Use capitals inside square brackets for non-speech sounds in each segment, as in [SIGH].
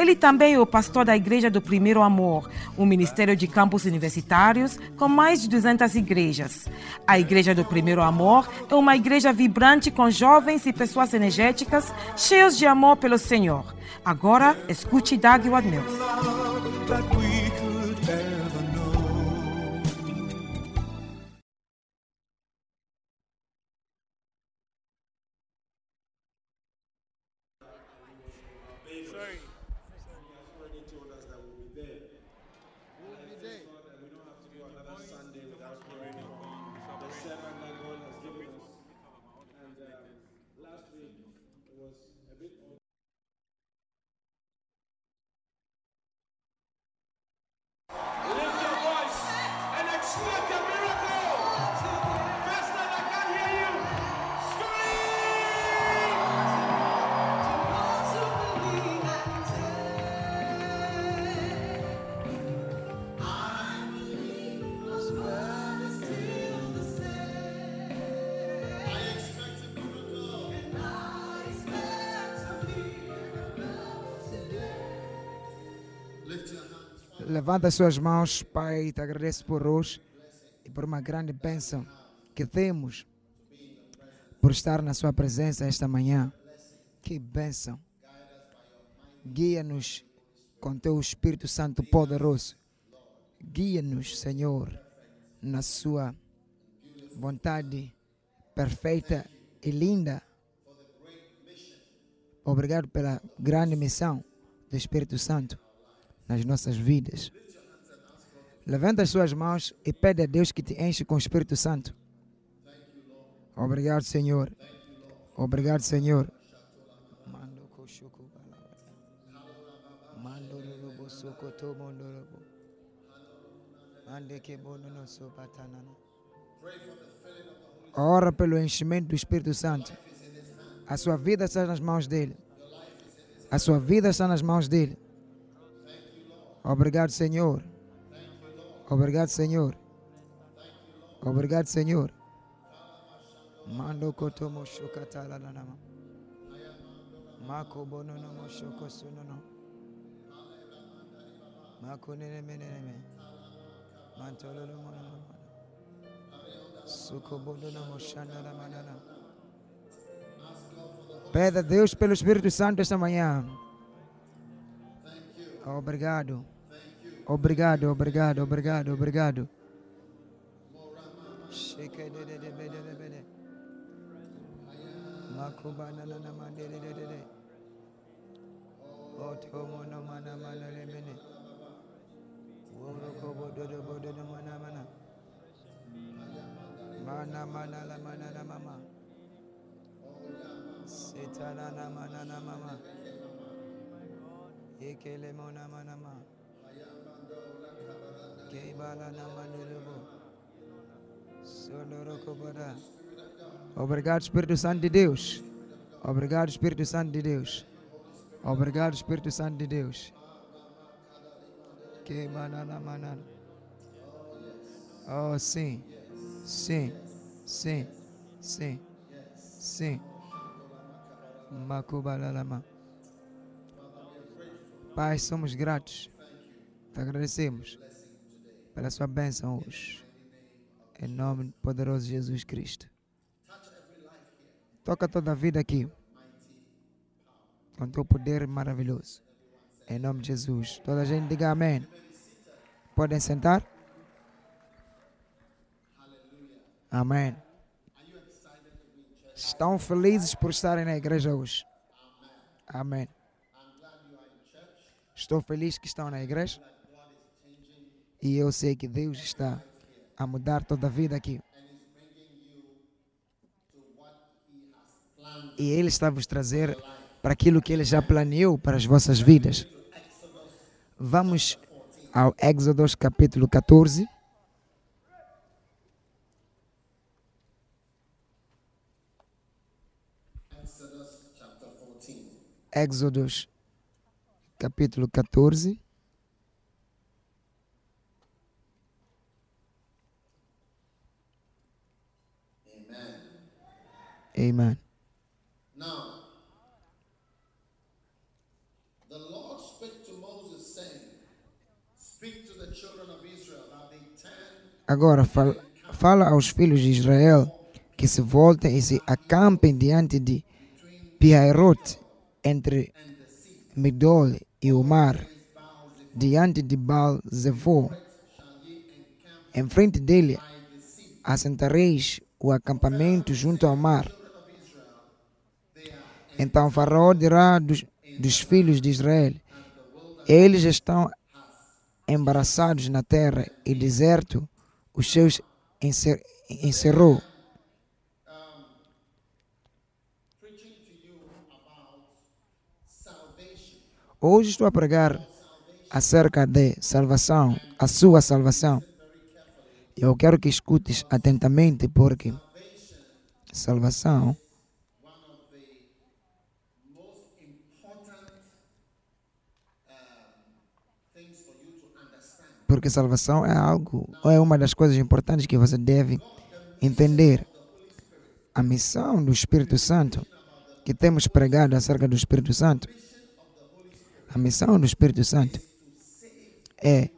Ele também é o pastor da Igreja do Primeiro Amor, um ministério de campos universitários com mais de 200 igrejas. A Igreja do Primeiro Amor é uma igreja vibrante com jovens e pessoas energéticas, cheios de amor pelo Senhor. Agora, escute Doug Wadmills. Levanta suas mãos, Pai, te agradeço por hoje e por uma grande bênção que temos por estar na Sua presença esta manhã. Que bênção! Guia-nos com Teu Espírito Santo poderoso. Guia-nos, Senhor, na Sua vontade perfeita e linda. Obrigado pela grande missão do Espírito Santo nas nossas vidas. Levanta as suas mãos e pede a Deus que te enche com o Espírito Santo. Obrigado, Senhor. Obrigado, Senhor. Ora pelo enchimento do Espírito Santo. A sua vida está nas mãos dele. A sua vida está nas mãos dele. Obrigado, Senhor. Obrigado, Senhor. Obrigado, Senhor. Mando kotomo shukatala nanama. Mako bono no mo shoko sunono. Mako nene mene nene. Mantolo no mo no. Suko bono no mo shana la manana. Pede a Deus pelo Espírito Santo esta manhã. Obrigado. Obrigado, obrigado, obrigado, obrigado. Mana mana mana mama. Sitana na mana na mama. Ekele mona mana ma. Obrigado, Espírito Santo de Deus. Obrigado, Espírito Santo de Deus. Obrigado, Espírito Santo de Deus. Oh, sim. Sim. Sim. Sim. Sim. Makubalalama. Pai, somos gratos. Te agradecemos pela sua bênção hoje. Em nome poderoso de Jesus Cristo. Toca toda a vida aqui. Com teu poder maravilhoso. Em nome de Jesus. Toda a gente diga amém. Podem sentar? Amém. Estão felizes por estarem na igreja hoje? Amém. Estou feliz que estão na igreja. E eu sei que Deus está a mudar toda a vida aqui. E Ele está a vos trazer para aquilo que Ele já planeou para as vossas vidas. Vamos ao Êxodo capítulo 14. Éxodos, capítulo 14. Amen. Now, the Lord spake to Moses, saying, Speak to the children of Israel that they turn Agora fal- fala aos filhos de Israel que se voltem e se acampem diante de Pihairot, entre Migdol e o mar, diante de Baal Zevô. Em frente dele assentareis o acampamento junto ao mar. Então Faraó dirá dos, dos filhos de Israel: Eles estão embaraçados na terra e deserto os seus encer- encerrou. Hoje estou a pregar acerca de salvação, a sua salvação. Eu quero que escutes atentamente porque salvação porque salvação é algo, ou é uma das coisas importantes que você deve entender. A missão do Espírito Santo, que temos pregado acerca do Espírito Santo, a missão do Espírito Santo é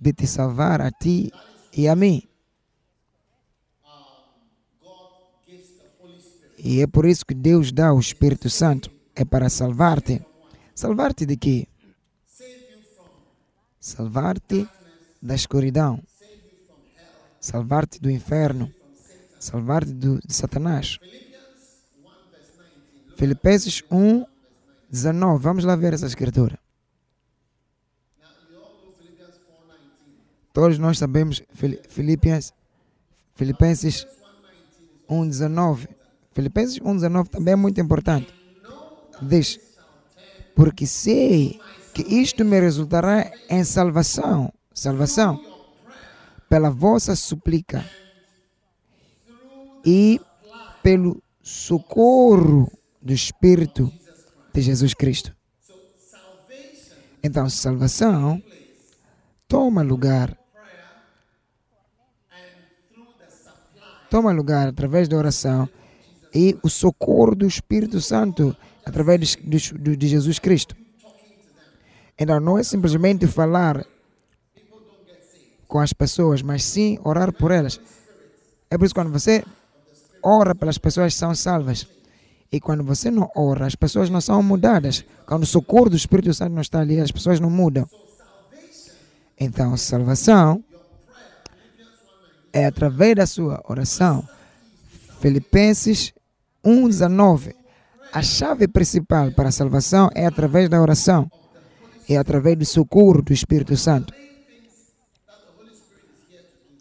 de te salvar a ti e a mim. E é por isso que Deus dá o Espírito Santo, é para salvar-te. Salvar-te de quê? Salvar-te da escuridão, salvar-te do inferno, salvar-te de Satanás. Filipenses 1, 19. Vamos lá ver essa escritura. Todos nós sabemos Fili- Filipenses, Filipenses 1, 19. Filipenses 1, 19 também é muito importante. Diz, porque sei que isto me resultará em salvação, salvação, pela vossa súplica e pelo socorro do Espírito de Jesus Cristo. Então, salvação toma lugar. Toma lugar através da oração e o socorro do Espírito Santo através de, de- de Jesus Cristo. Então, não é simplesmente falar com as pessoas, mas sim orar por elas. É por isso que quando você ora pelas pessoas são salvas. E quando você não ora, as pessoas não são mudadas. Quando o socorro do Espírito Santo não está ali, as pessoas não mudam. Então, salvação é através da sua oração. Filipenses 1,19. A chave principal para a salvação é através da oração. É através do socorro do Espírito Santo.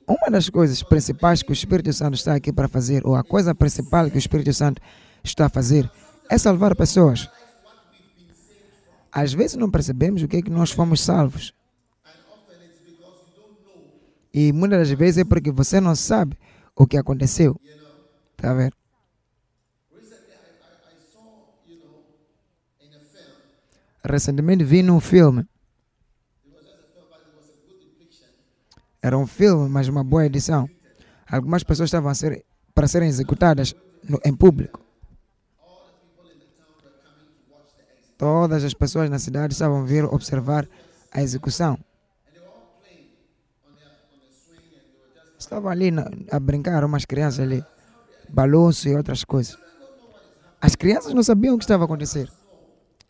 Uma das coisas principais que o Espírito Santo está aqui para fazer, ou a coisa principal que o Espírito Santo está a fazer, é salvar pessoas. Às vezes não percebemos o que é que nós fomos salvos. E muitas das vezes é porque você não sabe o que aconteceu. Tá vendo? Recentemente vi num filme. Era um filme, mas uma boa edição. Algumas pessoas estavam ser, para serem executadas no- em público. Todas as pessoas na cidade estavam vir observar a execução. Estavam ali na- a brincar, umas crianças ali, balanço e outras coisas. As crianças não sabiam o que estava a acontecer,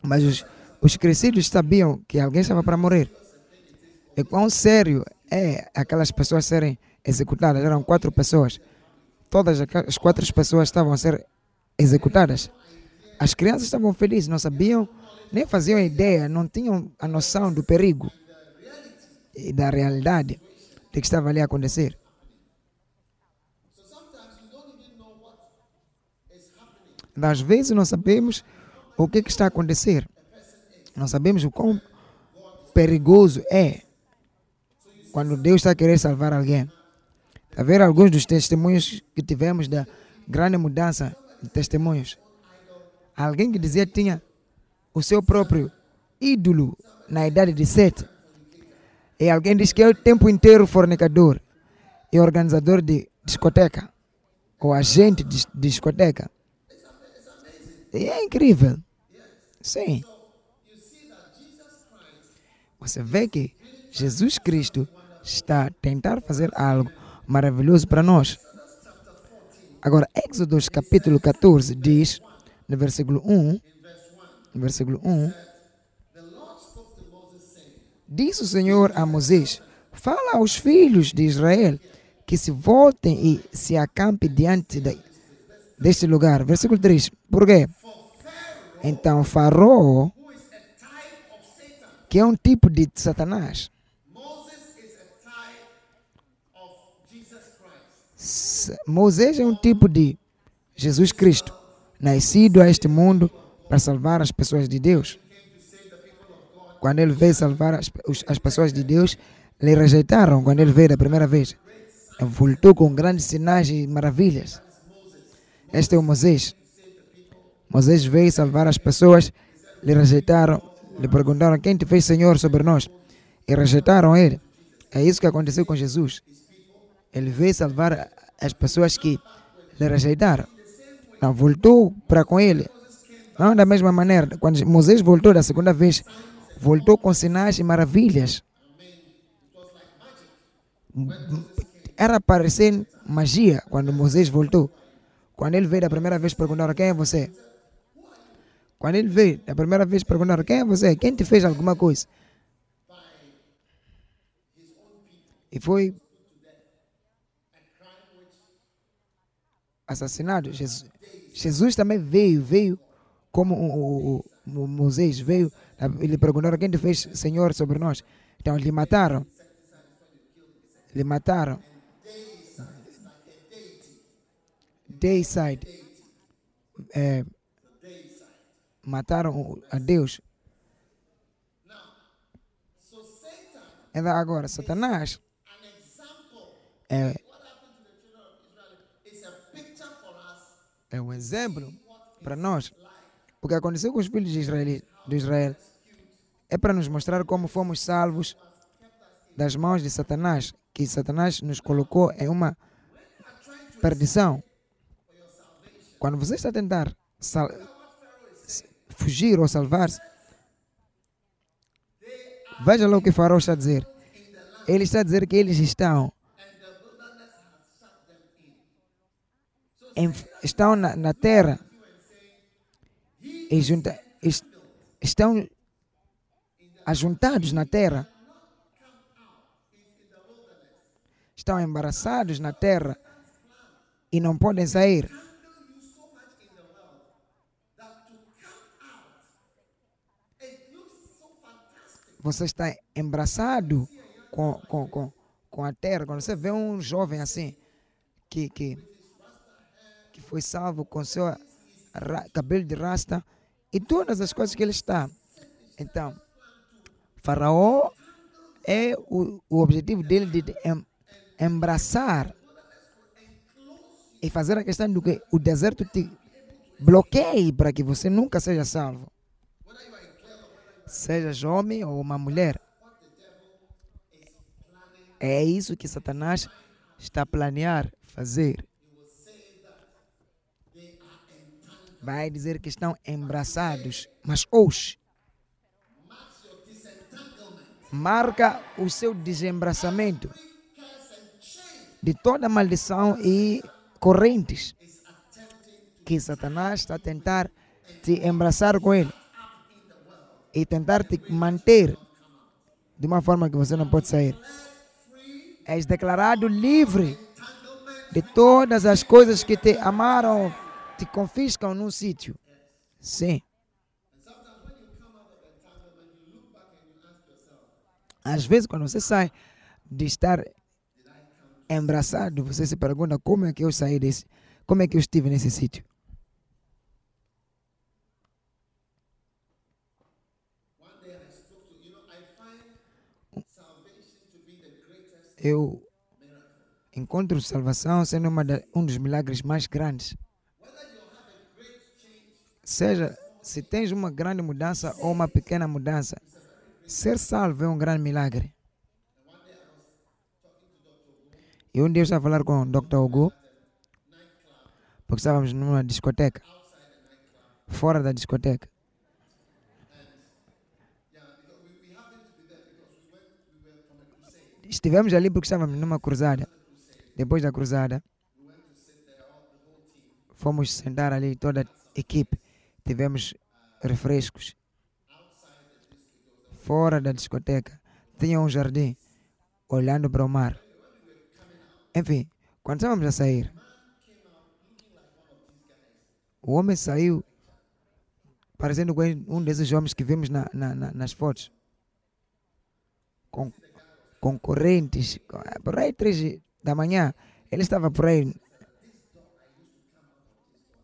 mas os, os crescidos sabiam que alguém estava para morrer. E quão sério é aquelas pessoas serem executadas? Eram quatro pessoas. Todas as quatro pessoas estavam a ser executadas. As crianças estavam felizes, não sabiam, nem faziam ideia, não tinham a noção do perigo e da realidade de que estava ali a acontecer. Às vezes não sabemos o que, que está a acontecer. Não sabemos o quão perigoso é quando Deus está a querer salvar alguém. Está ver alguns dos testemunhos que tivemos da grande mudança de testemunhos. Alguém que dizia que tinha o seu próprio ídolo na idade de sete. E alguém diz que é o tempo inteiro fornicador e organizador de discoteca, ou agente de discoteca. E é incrível. Sim. Você vê que Jesus Cristo está a tentar fazer algo maravilhoso para nós. Agora, Êxodos capítulo 14 diz, no versículo 1, no versículo 1, Disse o Senhor a Moisés: Fala aos filhos de Israel que se voltem e se acampem diante de, deste lugar. Versículo 3. Por quê? Então Faraó, que é um tipo de Satanás, Moisés é um tipo de Jesus Cristo, nascido a este mundo para salvar as pessoas de Deus. Quando ele veio salvar as, as pessoas de Deus, lhe rejeitaram quando ele veio da primeira vez. Voltou com grandes sinais e maravilhas. Este é o Moisés. Moisés veio salvar as pessoas, lhe rejeitaram, lhe perguntaram quem te fez Senhor sobre nós. E rejeitaram ele. É isso que aconteceu com Jesus. Ele veio salvar as pessoas que lhe rejeitaram. Não, voltou para com ele. Não da mesma maneira. Quando Moisés voltou da segunda vez, voltou com sinais e maravilhas. Era parecer magia quando Moisés voltou. Quando ele veio da primeira vez, perguntaram: Quem é você? Quando ele veio da primeira vez, perguntaram: Quem é você? Quem te fez alguma coisa? E foi assassinado. Jesus, Jesus também veio, veio como o, o, o Moisés veio. Ele perguntaram quem te fez Senhor sobre nós. Então lhe mataram. Lhe mataram. Dayside. É, mataram a Deus. Então agora, Satanás é, é um exemplo para nós. O que aconteceu com os filhos de Israel, de Israel é para nos mostrar como fomos salvos das mãos de Satanás, que Satanás nos colocou em uma perdição. Quando você está a tentar fugir ou salvar-se, veja lá o que Faraó está a dizer. Ele está a dizer que eles estão em, estão na, na terra e junta, est, estão ajuntados na terra, estão embaraçados na terra e não podem sair. Você está embraçado com, com, com, com a terra. Quando você vê um jovem assim, que, que, que foi salvo com seu cabelo de rasta e todas as coisas que ele está. Então, Faraó é o, o objetivo dele de em, embraçar e fazer a questão do que o deserto te bloqueie para que você nunca seja salvo. Seja homem ou uma mulher. É isso que Satanás está a planear fazer. Vai dizer que estão embraçados, mas hoje marca o seu desembraçamento de toda maldição e correntes que Satanás está a tentar te embraçar com ele e tentar te manter de uma forma que você não pode sair. És declarado livre de todas as coisas que te amaram te confiscam num sítio. Sim. Às vezes, quando você sai de estar embraçado, você se pergunta como é que eu saí desse, como é que eu estive nesse sítio. Eu encontro salvação sendo uma um dos milagres mais grandes. Seja se tens uma grande mudança ou uma pequena mudança, ser salvo é um grande milagre. E um dia eu estava a falar com o Dr. Hugo, porque estávamos numa discoteca, fora da discoteca. Estivemos ali porque estávamos numa cruzada. Depois da cruzada, fomos sentar ali toda a equipe. Tivemos refrescos. Fora da discoteca, tinha um jardim, olhando para o mar. Enfim, quando estávamos a sair, o homem saiu parecendo com um desses homens que vimos na, na, na, nas fotos. Com concorrentes, por aí três da manhã, ele estava por aí.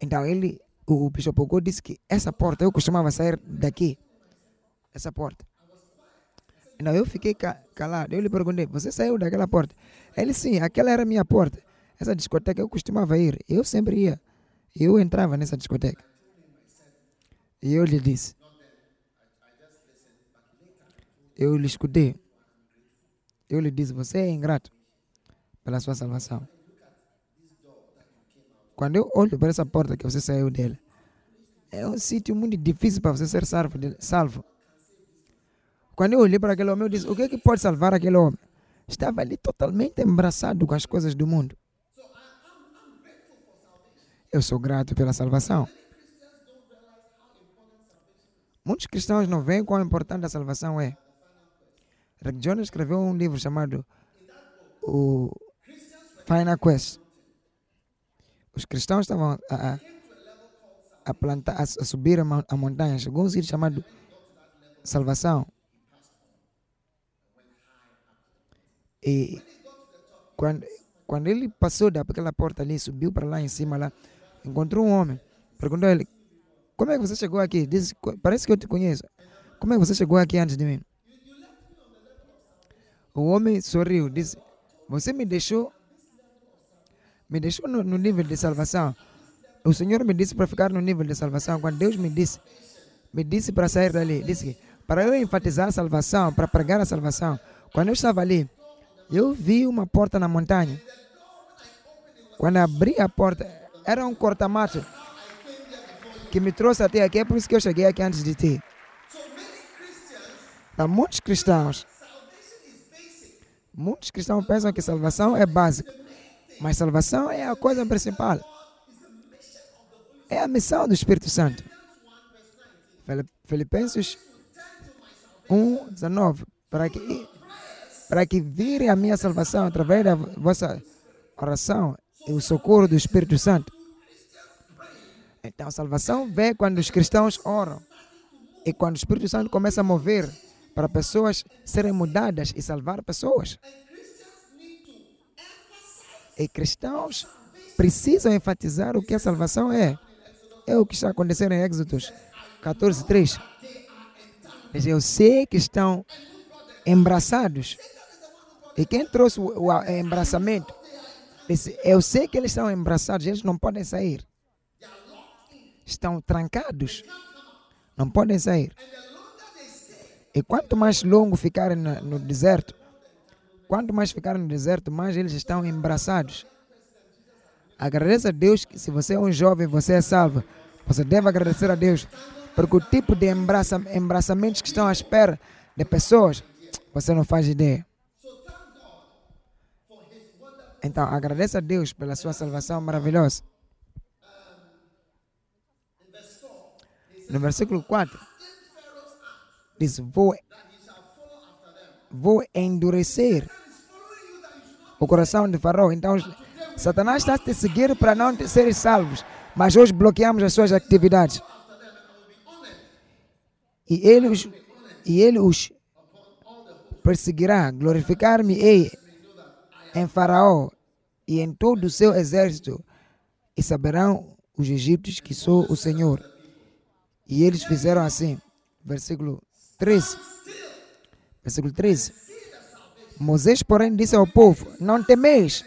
Então ele, o Bishop Ogô disse que essa porta, eu costumava sair daqui, essa porta. Então eu fiquei ca calado, eu lhe perguntei, você saiu daquela porta? Ele, sim, aquela era a minha porta. Essa discoteca eu costumava ir, eu sempre ia. Eu entrava nessa discoteca. E eu lhe disse, eu lhe escutei, eu lhe disse, você é ingrato pela sua salvação. Quando eu olho para essa porta que você saiu dela, é um sítio muito difícil para você ser salvo. salvo. Quando eu olhei para aquele homem, eu disse: O que é que pode salvar aquele homem? Estava ali totalmente embaraçado com as coisas do mundo. Eu sou grato pela salvação. Muitos cristãos não veem quão importante a salvação é. Rick Jones escreveu um livro chamado o Final Quest. Os cristãos estavam a, a, plantar, a, subir a, montanha. Chegou um sítio chamado Salvação. E quando, quando ele passou daquela porta ali, subiu para lá em cima, lá, encontrou um homem. Perguntou a ele: Como é que você chegou aqui? Disse: Parece que eu te conheço. Como é que você chegou aqui antes de mim? O homem sorriu, disse: Você me deixou, me deixou no, no nível de salvação. O Senhor me disse para ficar no nível de salvação. Quando Deus me disse, me disse para sair dali, disse que para eu enfatizar a salvação, para pregar a salvação. Quando eu estava ali, eu vi uma porta na montanha. Quando abri a porta, era um corta-mato que me trouxe até aqui. É por isso que eu cheguei aqui antes de ti. Para muitos cristãos, muitos cristãos pensam que salvação é básica. Mas salvação é a coisa principal. É a missão do Espírito Santo. Filipenses 1, 19. Para que para que vire a minha salvação através da vossa oração e o socorro do Espírito Santo. Então, a salvação vem quando os cristãos oram e quando o Espírito Santo começa a mover para pessoas serem mudadas e salvar pessoas. E cristãos precisam enfatizar o que a salvação é. É o que está acontecendo em Êxodos 14, 3. Eu sei que estão embraçados e quem trouxe o, o embraçamento Eu sei que eles estão embraçados, eles não podem sair. Estão trancados, não podem sair. E quanto mais longo ficarem no deserto, quanto mais ficarem no deserto, mais eles estão embraçados. Agradeça a Deus que se você é um jovem, você é salvo. Você deve agradecer a Deus. Porque o tipo de embraça, embraçamentos que estão à espera de pessoas, você não faz ideia. Então, agradeça a Deus pela sua salvação maravilhosa. No versículo 4, diz: Vou, vou endurecer o coração de Faraó. Então, Satanás está a te seguir para não ser salvos, mas hoje bloqueamos as suas atividades. E ele os, e ele os perseguirá, glorificar-me-ei em Faraó e em todo o seu exército, e saberão os egípcios que sou o Senhor. E eles fizeram assim. Versículo 13. Versículo 13. Moisés, porém, disse ao povo: Não temeis,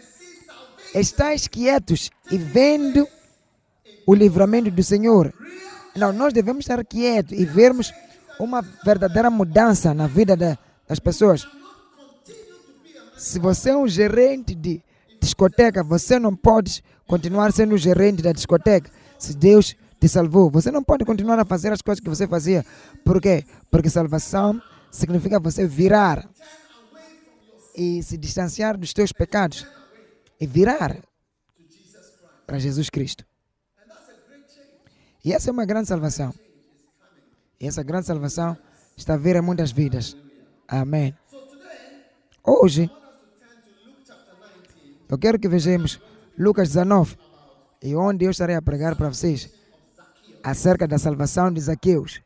estáis quietos e vendo o livramento do Senhor, Não, nós devemos estar quietos e vermos uma verdadeira mudança na vida da- das pessoas. Se você é um gerente de discoteca, você não pode continuar sendo o gerente da discoteca. Se Deus te salvou, você não pode continuar a fazer as coisas que você fazia. Por quê? Porque salvação significa você virar e se distanciar dos teus pecados e virar para Jesus Cristo. E essa é uma grande salvação. E essa grande salvação está a vir em muitas vidas. Amém. Hoje, eu quero que vejamos Lucas 19, e onde eu estarei a pregar para vocês acerca da salvação de Zaqueus.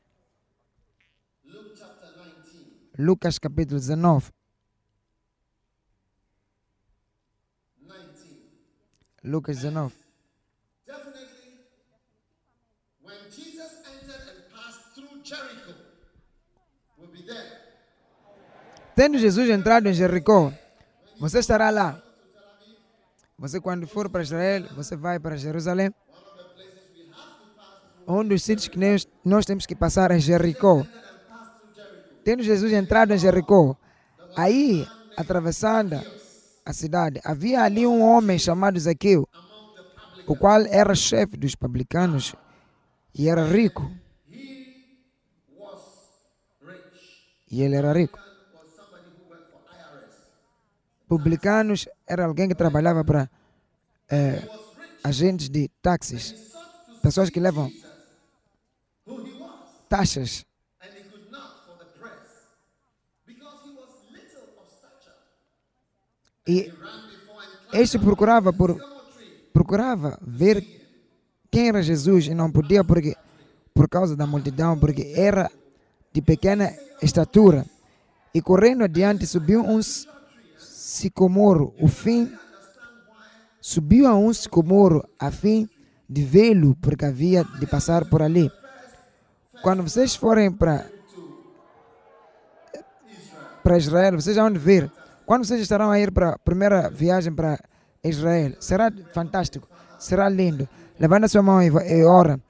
Lucas capítulo 19. Lucas 19. Definitely, when Jesus entered and passed through Jericho, we'll be there. Tendo Jesus entrado em Jericó, você estará lá. Você, quando for para Israel, você vai para Jerusalém. Um dos sítios que nós, nós temos que passar é Jericó. Tendo Jesus entrado em Jericó, aí, atravessando a cidade, havia ali um homem chamado Zaqueu, o qual era chefe dos publicanos e era rico. E ele era rico. Publicanos era alguém que trabalhava para eh, agentes de táxis, pessoas que levam taxas. E este procurava por procurava ver quem era Jesus e não podia porque por causa da multidão, porque era de pequena estatura. E correndo adiante subiu um sicomoro, o fim subiu a um sicomoro a fim de vê-lo, porque havia de passar por ali. Quando vocês forem para para Israel, vocês vão ver. Quando vocês estarão a ir para a primeira viagem para Israel, será fantástico, será lindo. Levanta sua mão e ora.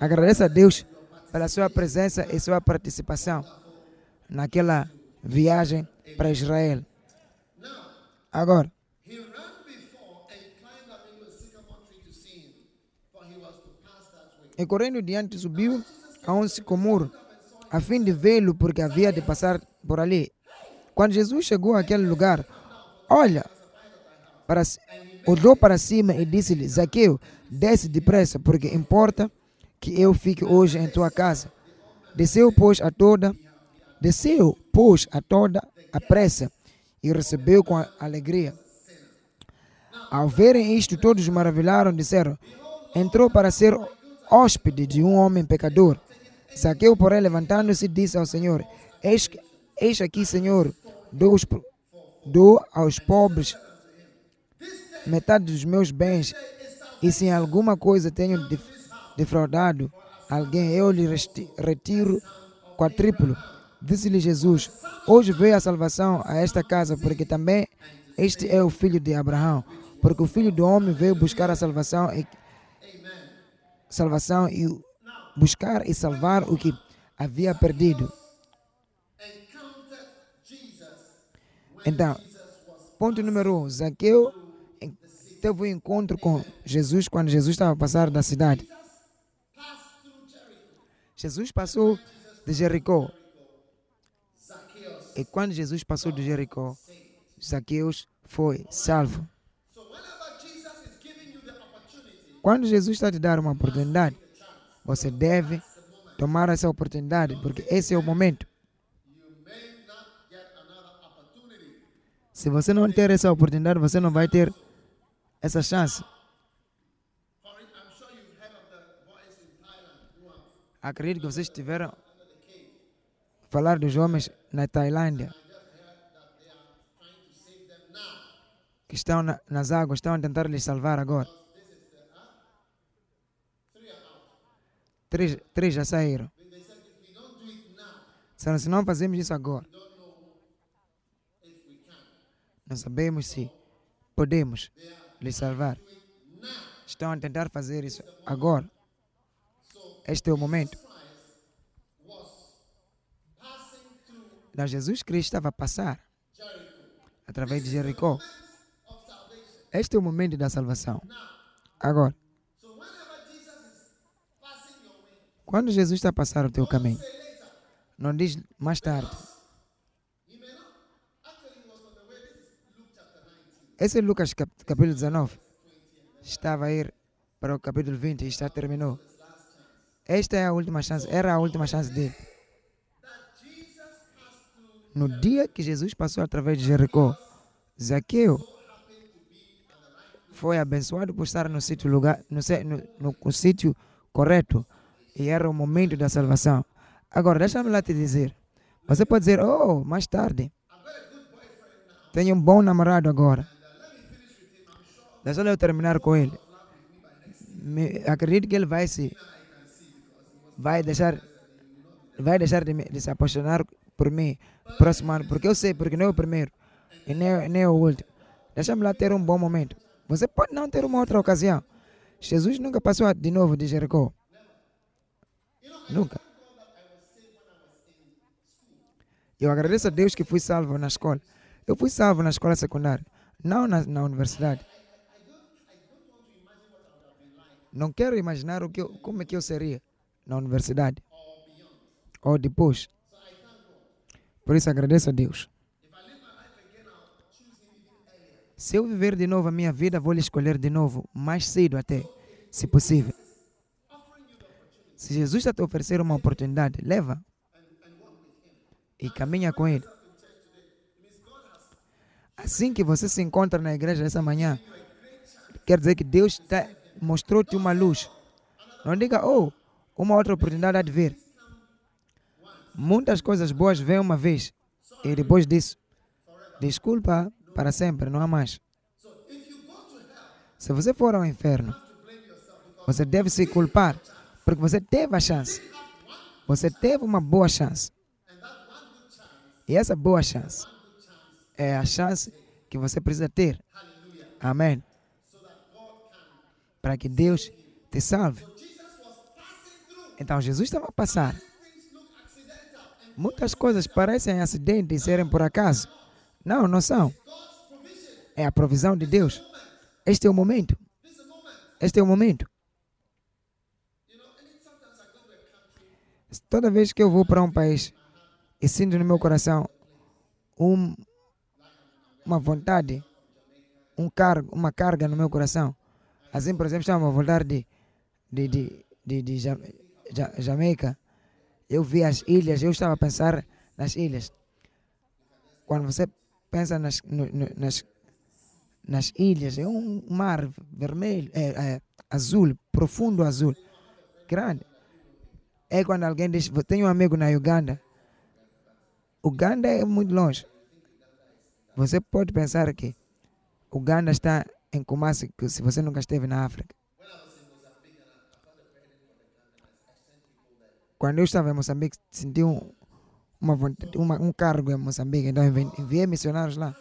Agradeça a Deus pela sua presença e sua participação naquela viagem para Israel. Agora, e correndo diante subiu a um sicomoro, a fim de vê-lo, porque havia de passar por ali. Quando Jesus chegou àquele lugar, olha, para, olhou para cima e disse-lhe: Zaqueu, desce depressa, porque importa que eu fique hoje em tua casa. Desceu, pois, a toda, desceu, pois, a toda a pressa e recebeu com alegria. Ao verem isto, todos maravilharam, disseram: Entrou para ser hóspede de um homem pecador. Zaqueu, porém, levantando-se, disse ao Senhor: Eis, eis aqui, Senhor, dou, dou aos pobres metade dos meus bens, e se em alguma coisa tenho def- defraudado alguém, eu lhe retiro quadruplo. Disse-lhe Jesus: Hoje veio a salvação a esta casa, porque também este é o filho de Abraão. Porque o filho do homem veio buscar a salvação e salvação e buscar e salvar o que havia perdido. Encountered Jesus Então, ponto número um, Zaqueu teve um encontro com Jesus quando Jesus estava a passar da cidade. Jesus passou de Jericó. E quando Jesus passou de Jericó, Zaqueus foi salvo. Quando Jesus está te dar uma oportunidade, você deve tomar essa oportunidade, porque esse é o momento. Se você não ter essa oportunidade, você não vai ter essa chance. Acredito que vocês tiveram falar dos homens na Tailândia que estão na- nas águas, estão a tentar lhes salvar agora. Três, três já saíram. Se não fazemos isso agora, não sabemos se podemos lhes salvar. Estão a tentar fazer isso agora. Este é o momento. Então Jesus Cristo estava a passar através de Jericó. Este é o momento da salvação. Agora, quando Jesus está a passar o teu caminho, não diz mais tarde. Esse Lucas cap- capítulo 19. Estava a ir para o capítulo 20 e já terminou. Esta é a última chance, era a última chance dele. No dia que Jesus passou através de Jericó, Zaqueu foi abençoado por estar no sítio lugar, no, no, no sítio correto e era o momento da salvação. Agora, deixa-me lá te dizer. Você pode dizer, oh, mais tarde. Tenho um bom namorado agora. Deixa eu terminar com ele. Me, acredito que ele vai se vai deixar vai deixar de, de se apaixonar por mim próximo ano, porque eu sei, porque não é o primeiro e nem, nem é o último. Deixa-me lá ter um bom momento. Você pode não ter uma outra ocasião. Jesus nunca passou de novo de Jericó. Nunca. Eu agradeço a Deus que fui salvo na escola. Eu fui salvo na escola secundária, não na, na universidade. Não quero imaginar o que eu- como é que eu seria na universidade ou depois. Por isso agradeço a Deus. Se eu viver de novo a minha vida, vou lhe escolher de novo, mais cedo até, se possível. Se Jesus está te oferecer uma oportunidade, leva e caminha com Ele. Assim que você se encontra na igreja essa manhã, quer dizer que Deus tá, mostrou-te uma luz. Não diga, oh, uma outra oportunidade há de vir. Muitas coisas boas vêm uma vez e depois disso, desculpa para sempre, não há mais. Se você for ao inferno, você deve se culpar, porque você teve a chance. Você teve uma boa chance. E essa boa chance é a chance que você precisa ter. Amém. Para que Deus te salve. Então Jesus estava a passar. Muitas coisas parecem acidentes serem por acaso. Não, não são. É a provisão de Deus. Este é o momento. Este é o momento. Toda vez que eu vou para um país e sinto no meu coração um, uma vontade, um cargo, uma carga no meu coração. Assim, por exemplo, estava a voltar de, de, de, de, de Ja- Ja- Jamaica. Eu vi as ilhas, eu estava a pensar nas ilhas. Quando você pensa nas, no- no- nas, nas ilhas, é um mar vermelho, é, é, azul, profundo azul, grande. É quando alguém diz, "Vou- tenho um amigo na Uganda. Uganda é muito longe. Você pode pensar que Uganda está em Kumasi, que se você nunca esteve na África. Quando eu estava em Moçambique, senti um, uma uma, um cargo em Moçambique, então envi- enviei missionários lá.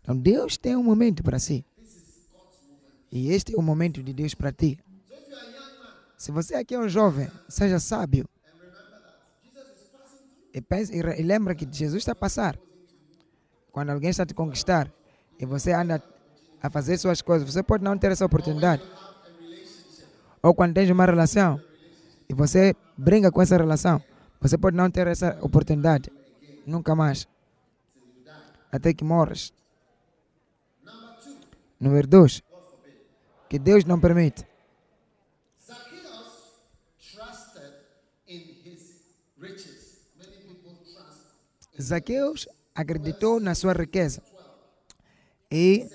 Então Deus tem um momento para si. E este é o momento de Deus para ti. Se você aqui é um jovem, seja sábio. E, pense, e lembra que Jesus está a passar. Quando alguém está a te conquistar e você anda a fazer suas coisas, você pode não ter essa oportunidade. Ou quando tens uma relação e você brinca com essa relação, você pode não ter essa oportunidade. Nunca mais. Até que morres. Número dois. Que Deus não permite. Zaqueus acreditou na sua riqueza. E,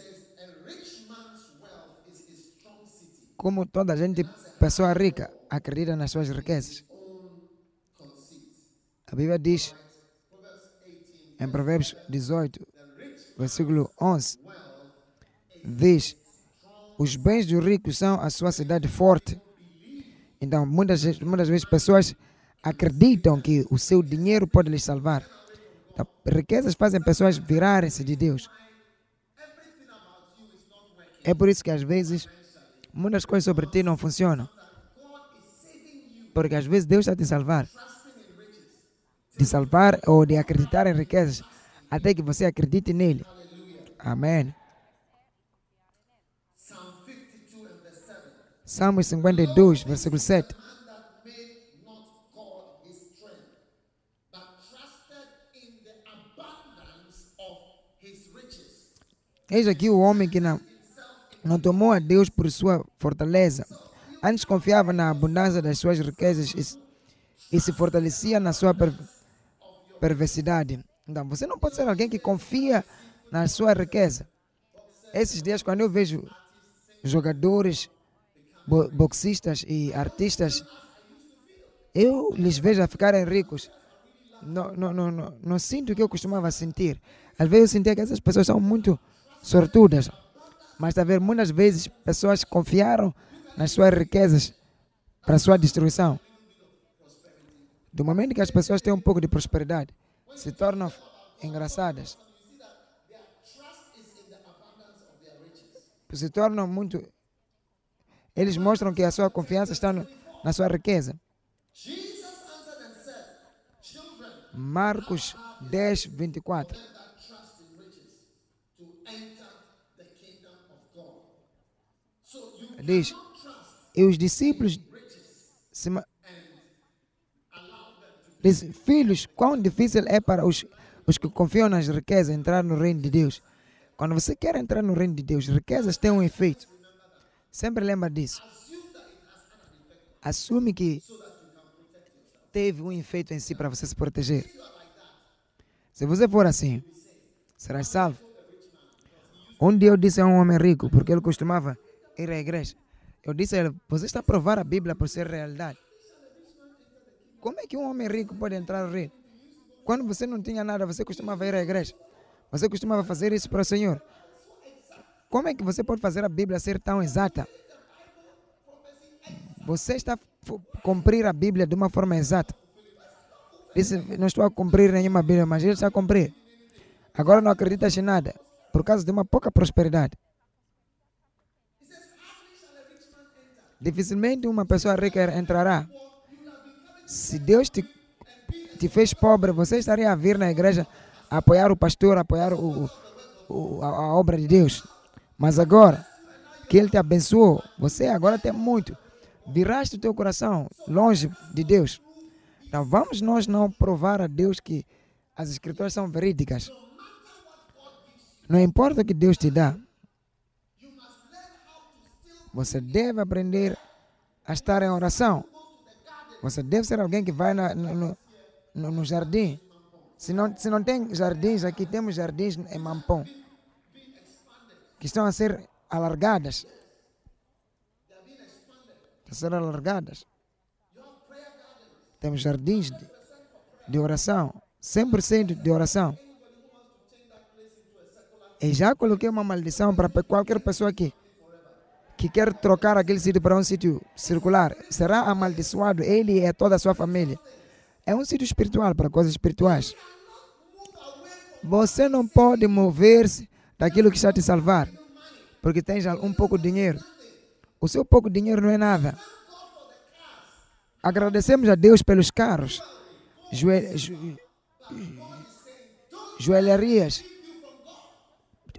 como toda gente, pessoa rica, acredita nas suas riquezas. A Bíblia diz, em Provérbios 18, versículo 11, diz: Os bens dos ricos são a sua cidade forte. Então, muitas, muitas vezes, pessoas acreditam que o seu dinheiro pode lhes salvar. Então, riquezas fazem pessoas virarem-se de Deus. É por isso que às vezes muitas coisas sobre ti não funcionam. Porque às vezes Deus está te salvar. De salvar ou de acreditar em riquezas. Até que você acredite nele. Amém. Psalm 52 and verse 7. Salmo 52, versículo 7. Man that made not God his strength, but trusted in the abundance of his riches. Eis aqui o homem que não, não tomou a Deus por sua fortaleza. Antes confiava na abundância das suas riquezas e, e se fortalecia na sua per, perversidade. Então, você não pode ser alguém que confia na sua riqueza. Esses dias, quando eu vejo jogadores, bo, boxistas e artistas, eu lhes vejo a ficarem ricos. Não, não, não, não, não sinto o que eu costumava sentir. Às vezes eu sentia que essas pessoas são muito sortudas. Mas está a ver, muitas vezes pessoas confiaram nas suas riquezas para sua destruição. Do momento que as pessoas têm um pouco de prosperidade, se tornam engraçadas. Se tornam muito. Eles mostram que a sua confiança está no- na sua riqueza. Marcos 10, 24. that trust in riches to enter the kingdom of God. So you Diz: E os discípulos se Diz, filhos, quão difícil é para os, os que confiam nas riquezas entrar no reino de Deus. Quando você quer entrar no reino de Deus, riquezas têm um efeito. Sempre lembra disso. Assume que teve um efeito em si para você se proteger. Se você for assim, serás salvo. Um dia eu disse a um homem rico, porque ele costumava ir à igreja. Eu disse a ele: Você está a provar a Bíblia por ser realidade. Como é que um homem rico pode entrar reino? Quando você não tinha nada, você costumava ir à igreja. Você costumava fazer isso para o Senhor. Como é que você pode fazer a Bíblia ser tão exata? Você está a cumprir a Bíblia de uma forma exata. Disse, não estou a cumprir nenhuma Bíblia, mas ele está a cumprir. Agora não acreditas em nada, por causa de uma pouca prosperidade. Dificilmente uma pessoa rica entrará. Se Deus te, te fez pobre, você estaria a vir na igreja apoiar o pastor, apoiar o, o- a, a obra de Deus. Mas agora que Ele te abençoou, você agora tem muito. Viraste o teu coração longe de Deus. Então vamos nós não provar a Deus que as escrituras são verídicas. Não importa o que Deus te dá. Você deve aprender a estar em oração. Você deve ser alguém que vai na- no, no- no, jardim. Se não, se não tem jardins, aqui temos jardins em Mampom. Que estão a ser alargadas. A ser alargadas. Temos jardins de, de oração. 100% de oração. E já coloquei uma maldição para qualquer pessoa aqui que quer trocar aquele sítio para um sítio circular. Será amaldiçoado ele e toda a sua família. É um sítio espiritual para coisas espirituais. Você não pode mover-se daquilo que está te salvar, porque tens um pouco de dinheiro. O seu pouco de dinheiro não é nada. Agradecemos a Deus pelos carros, joel, jo- joelharias,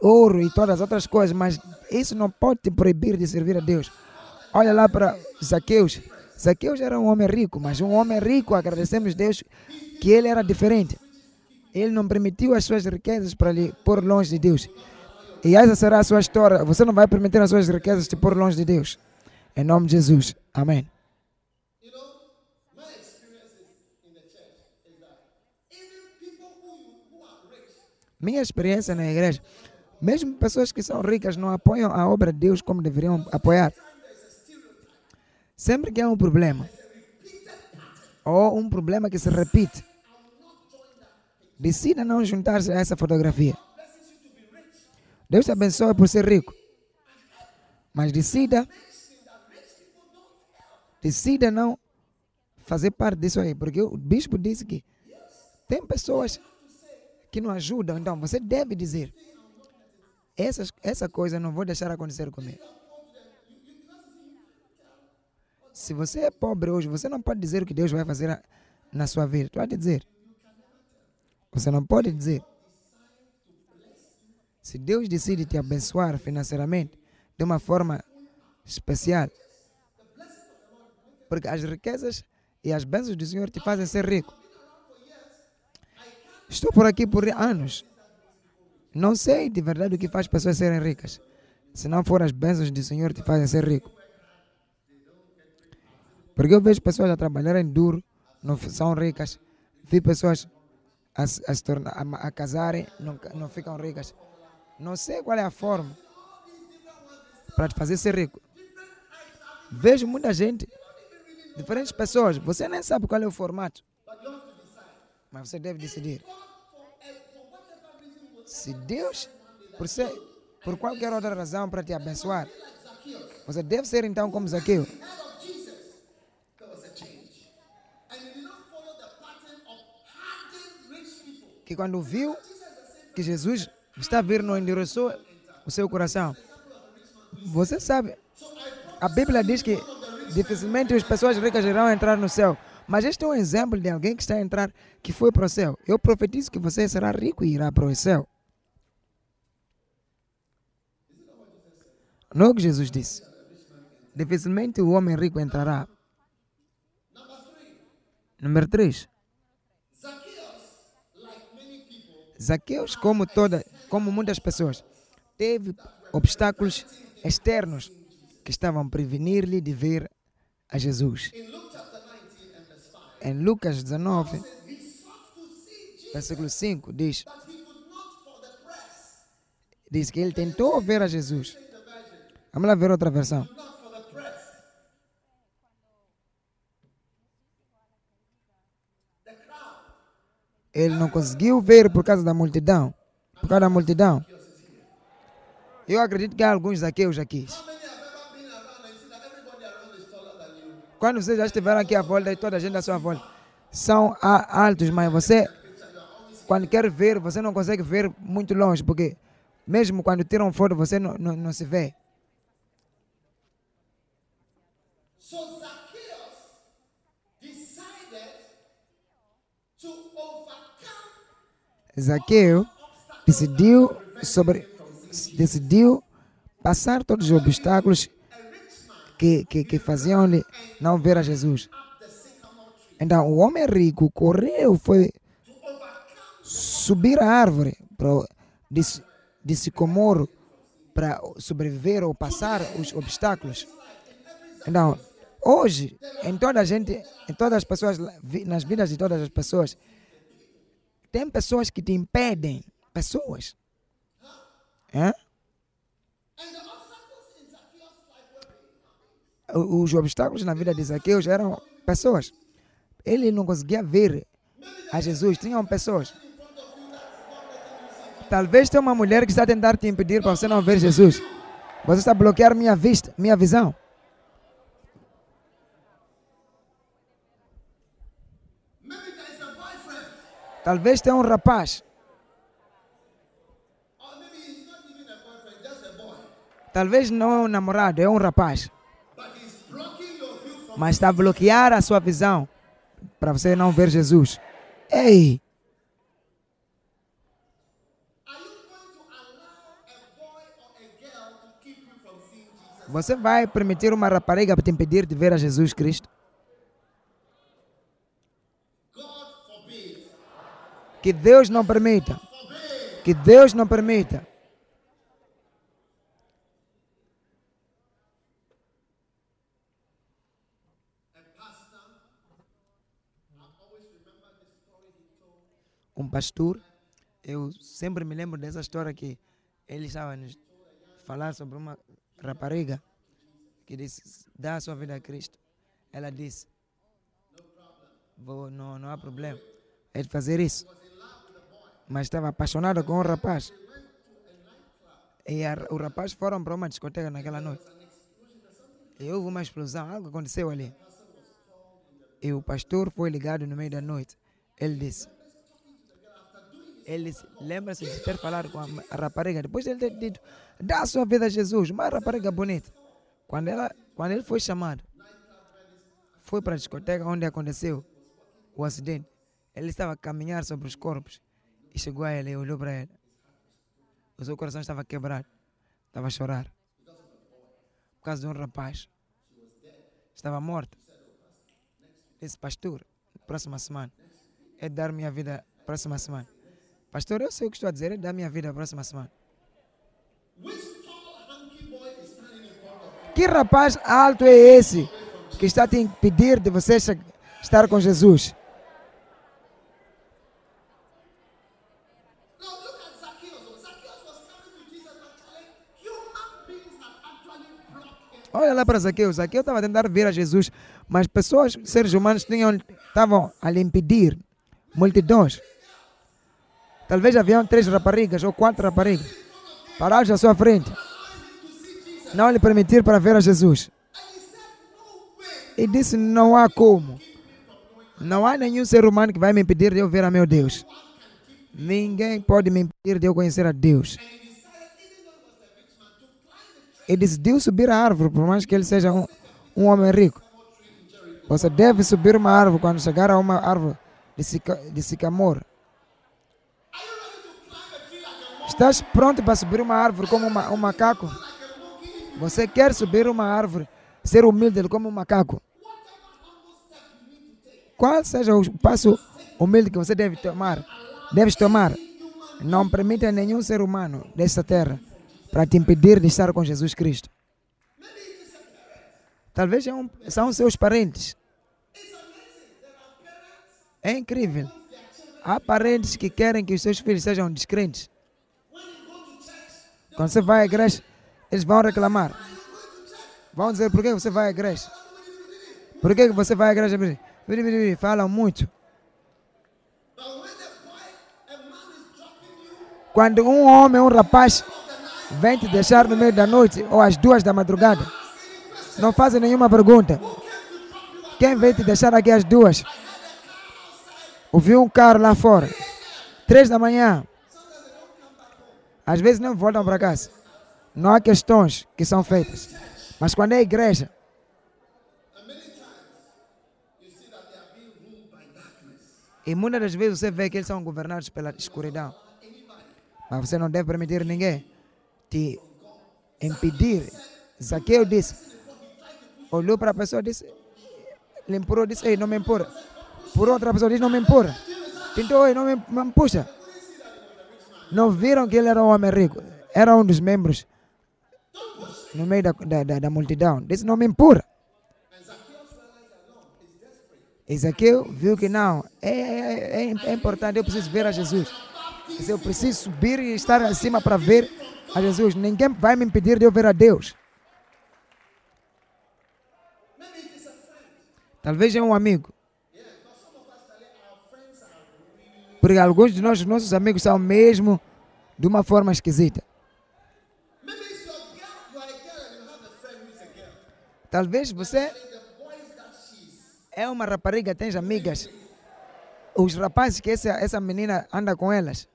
ouro e todas as outras coisas, mas isso não pode te proibir de servir a Deus. Olha lá para Zaqueus. Zaqueus era um homem rico, mas um homem rico, agradecemos Deus que ele era diferente. Ele não permitiu as suas riquezas para lhe pôr longe de Deus. E essa será a sua história. Você não vai permitir as suas riquezas te pôr longe de Deus. Em nome de Jesus. Amém. Minha experiência na igreja, mesmo pessoas que são ricas não apoiam a obra de Deus como deveriam apoiar. Sempre que há um problema, ou um problema que se repite, decida não juntar-se a essa fotografia. Deus te abençoe por ser rico. Mas decida, decida não fazer parte disso aí, porque o bispo disse que tem pessoas que não ajudam, então você deve dizer: essas, essa coisa não vou deixar acontecer comigo. Se você é pobre hoje, você não pode dizer o que Deus vai fazer na sua vida. Tu vai dizer. Você não pode dizer. Se Deus decide te abençoar financeiramente de uma forma especial, porque as riquezas e as bênçãos do Senhor te fazem ser rico. Estou por aqui por anos. Não sei de verdade o que faz pessoas serem ricas. Se não for as bênçãos do Senhor te fazem ser rico. Porque eu vejo pessoas a trabalharem duro, não são ricas. Vi pessoas a, a, se tornar, a, a casarem, não, não ficam ricas. Não sei qual é a forma para te fazer ser rico. Vejo muita gente, diferentes pessoas, você nem sabe qual é o formato. Mas você deve decidir. Se Deus, por, ser, por qualquer outra razão para te abençoar, você deve ser então como Zaqueu. Que quando viu que Jesus está não endereçou o seu coração. Você sabe, a Bíblia diz que dificilmente as pessoas ricas irão entrar no céu. Mas este é um exemplo de alguém que está a entrar, que foi para o céu. Eu profetizo que você será rico e irá para o céu. Não é o que Jesus disse. Dificilmente o homem rico entrará. Número 3. Zacchaeus, like many people, Zaqueus, como, toda, como muitas pessoas, teve obstáculos externos que estavam a prevenir-lhe de ver a Jesus. in Luke chapter 19 and verse 5, Em Lucas 19, he sought to see Jesus, versículo 5, diz, diz que ele tentou ver a Jesus. Vamos lá ver outra versão. Ele não conseguiu ver por causa da multidão. Por causa da multidão. Eu acredito que há alguns Zaqueus aqui. Quando vocês já estiveram aqui à volta e toda a gente à sua volta são altos, mas você, quando quer ver, você não consegue ver muito longe, porque mesmo quando tiram foto, você não, não, não se vê. So Zacchaeus decided to overcome Zaqueu decidiu sobre decidiu passar todos os obstáculos que, que, que faziam-lhe não ver a Jesus. Então, o homem rico correu, foi subir a árvore pro- de, de sicomoro para sobreviver ou passar os obstáculos. Então, hoje, em toda a gente, em todas as pessoas, nas vidas de todas as pessoas, tem pessoas que te impedem. Pessoas. Hã? Os obstáculos na vida de Zaqueus eram pessoas. Ele não conseguia ver a Jesus, tinham pessoas. Talvez tenha uma mulher que está a tentar te impedir para você não ver Jesus. Você está a bloquear minha vista, minha visão. Talvez tenha um rapaz. Talvez não é um namorado, é um rapaz. Mas está a bloquear a sua visão para você não ver Jesus. Ei! Você vai permitir uma rapariga para te impedir de ver a Jesus Cristo? Que Deus não permita. Que Deus não permita. Um pastor, eu sempre me lembro dessa história que ele estava a falar sobre uma rapariga que disse: dá a sua vida a Cristo. Ela disse: Vou, não, não há problema. É de fazer isso. Mas estava apaixonada com o rapaz. E a, o rapaz foram para uma discoteca naquela noite. E houve uma explosão, algo aconteceu ali. E o pastor foi ligado no meio da noite. Ele disse: ele se- lembra-se de ter falado com a, rapariga. Depois de ele ter dito, dá a sua vida a Jesus, uma rapariga bonita. Quando, ela, quando ele foi chamado, foi para a discoteca onde aconteceu o acidente. Ele estava a caminhar sobre os corpos chegou a ele e olhou para ele. O seu coração estava quebrado, estava a chorar. Por causa de um rapaz. Estava morto. Disse, pastor, próxima semana. É dar minha vida próxima semana. Pastor, eu sei o que estou a dizer, é dar minha vida próxima semana. Que rapaz alto é esse que está a te impedir de você estar com Jesus? Lá para Zaqueu. Zaqueu estava a tentar vir a Jesus, mas pessoas, seres humanos, tinham, estavam a lhe impedir. Multidões. Talvez haviam três raparigas ou quatro raparigas paradas à sua frente. Não lhe permitir para ver a Jesus. E disse: Não há como. Não há nenhum ser humano que vai me impedir de eu ver a meu Deus. Ninguém pode me impedir de eu conhecer a Deus. E decidiu subir a árvore, por mais que ele seja um, um homem rico. Você deve subir uma árvore quando chegar a uma árvore de, sica, de sicamor. Estás pronto para subir uma árvore como uma- um macaco? Você quer subir uma árvore, ser humilde como um macaco? Qual seja o passo humilde que você deve tomar? Deves tomar. Não permita nenhum ser humano desta terra para te impedir de estar com Jesus Cristo. Talvez é são seus parentes. É incrível. Há parentes que querem que os seus filhos sejam descrentes. Quando você vai à igreja, eles vão reclamar. Vão dizer por que você vai à igreja. Por que você vai à igreja? Falam muito. Quando um homem, um rapaz, vem te deixar no meio da noite ou às duas da madrugada, não fazem nenhuma pergunta. Quem veio te deixar aqui às duas? Ouviu um carro lá fora. Três da manhã. Às vezes não voltam para casa. Não há questões que são feitas. Mas quando é igreja, e muitas das vezes você vê que eles são governados pela escuridão. Mas você não deve permitir ninguém te impedir. Zaqueu disse, olhou para a pessoa e disse, lhe empurrou, disse, ei, não me empurra. Por outra pessoa disse, não me empurra. Tentou, ei, não me, me puxa. Não viram que ele era um homem rico. Era um dos membros no meio da, da, da, da multidão. Disse, não me empurra. Ezequiel viu que não, é, é, é, é importante, eu preciso ver a Jesus. Disse, Eu preciso subir e estar acima para ver a Jesus. Ninguém vai me impedir de eu ver a Deus. Talvez é um amigo. Porque alguns de nós, nossos amigos, são mesmo de uma forma esquisita. Talvez você é uma rapariga, tens amigas. Os rapazes que essa, essa menina anda com elas.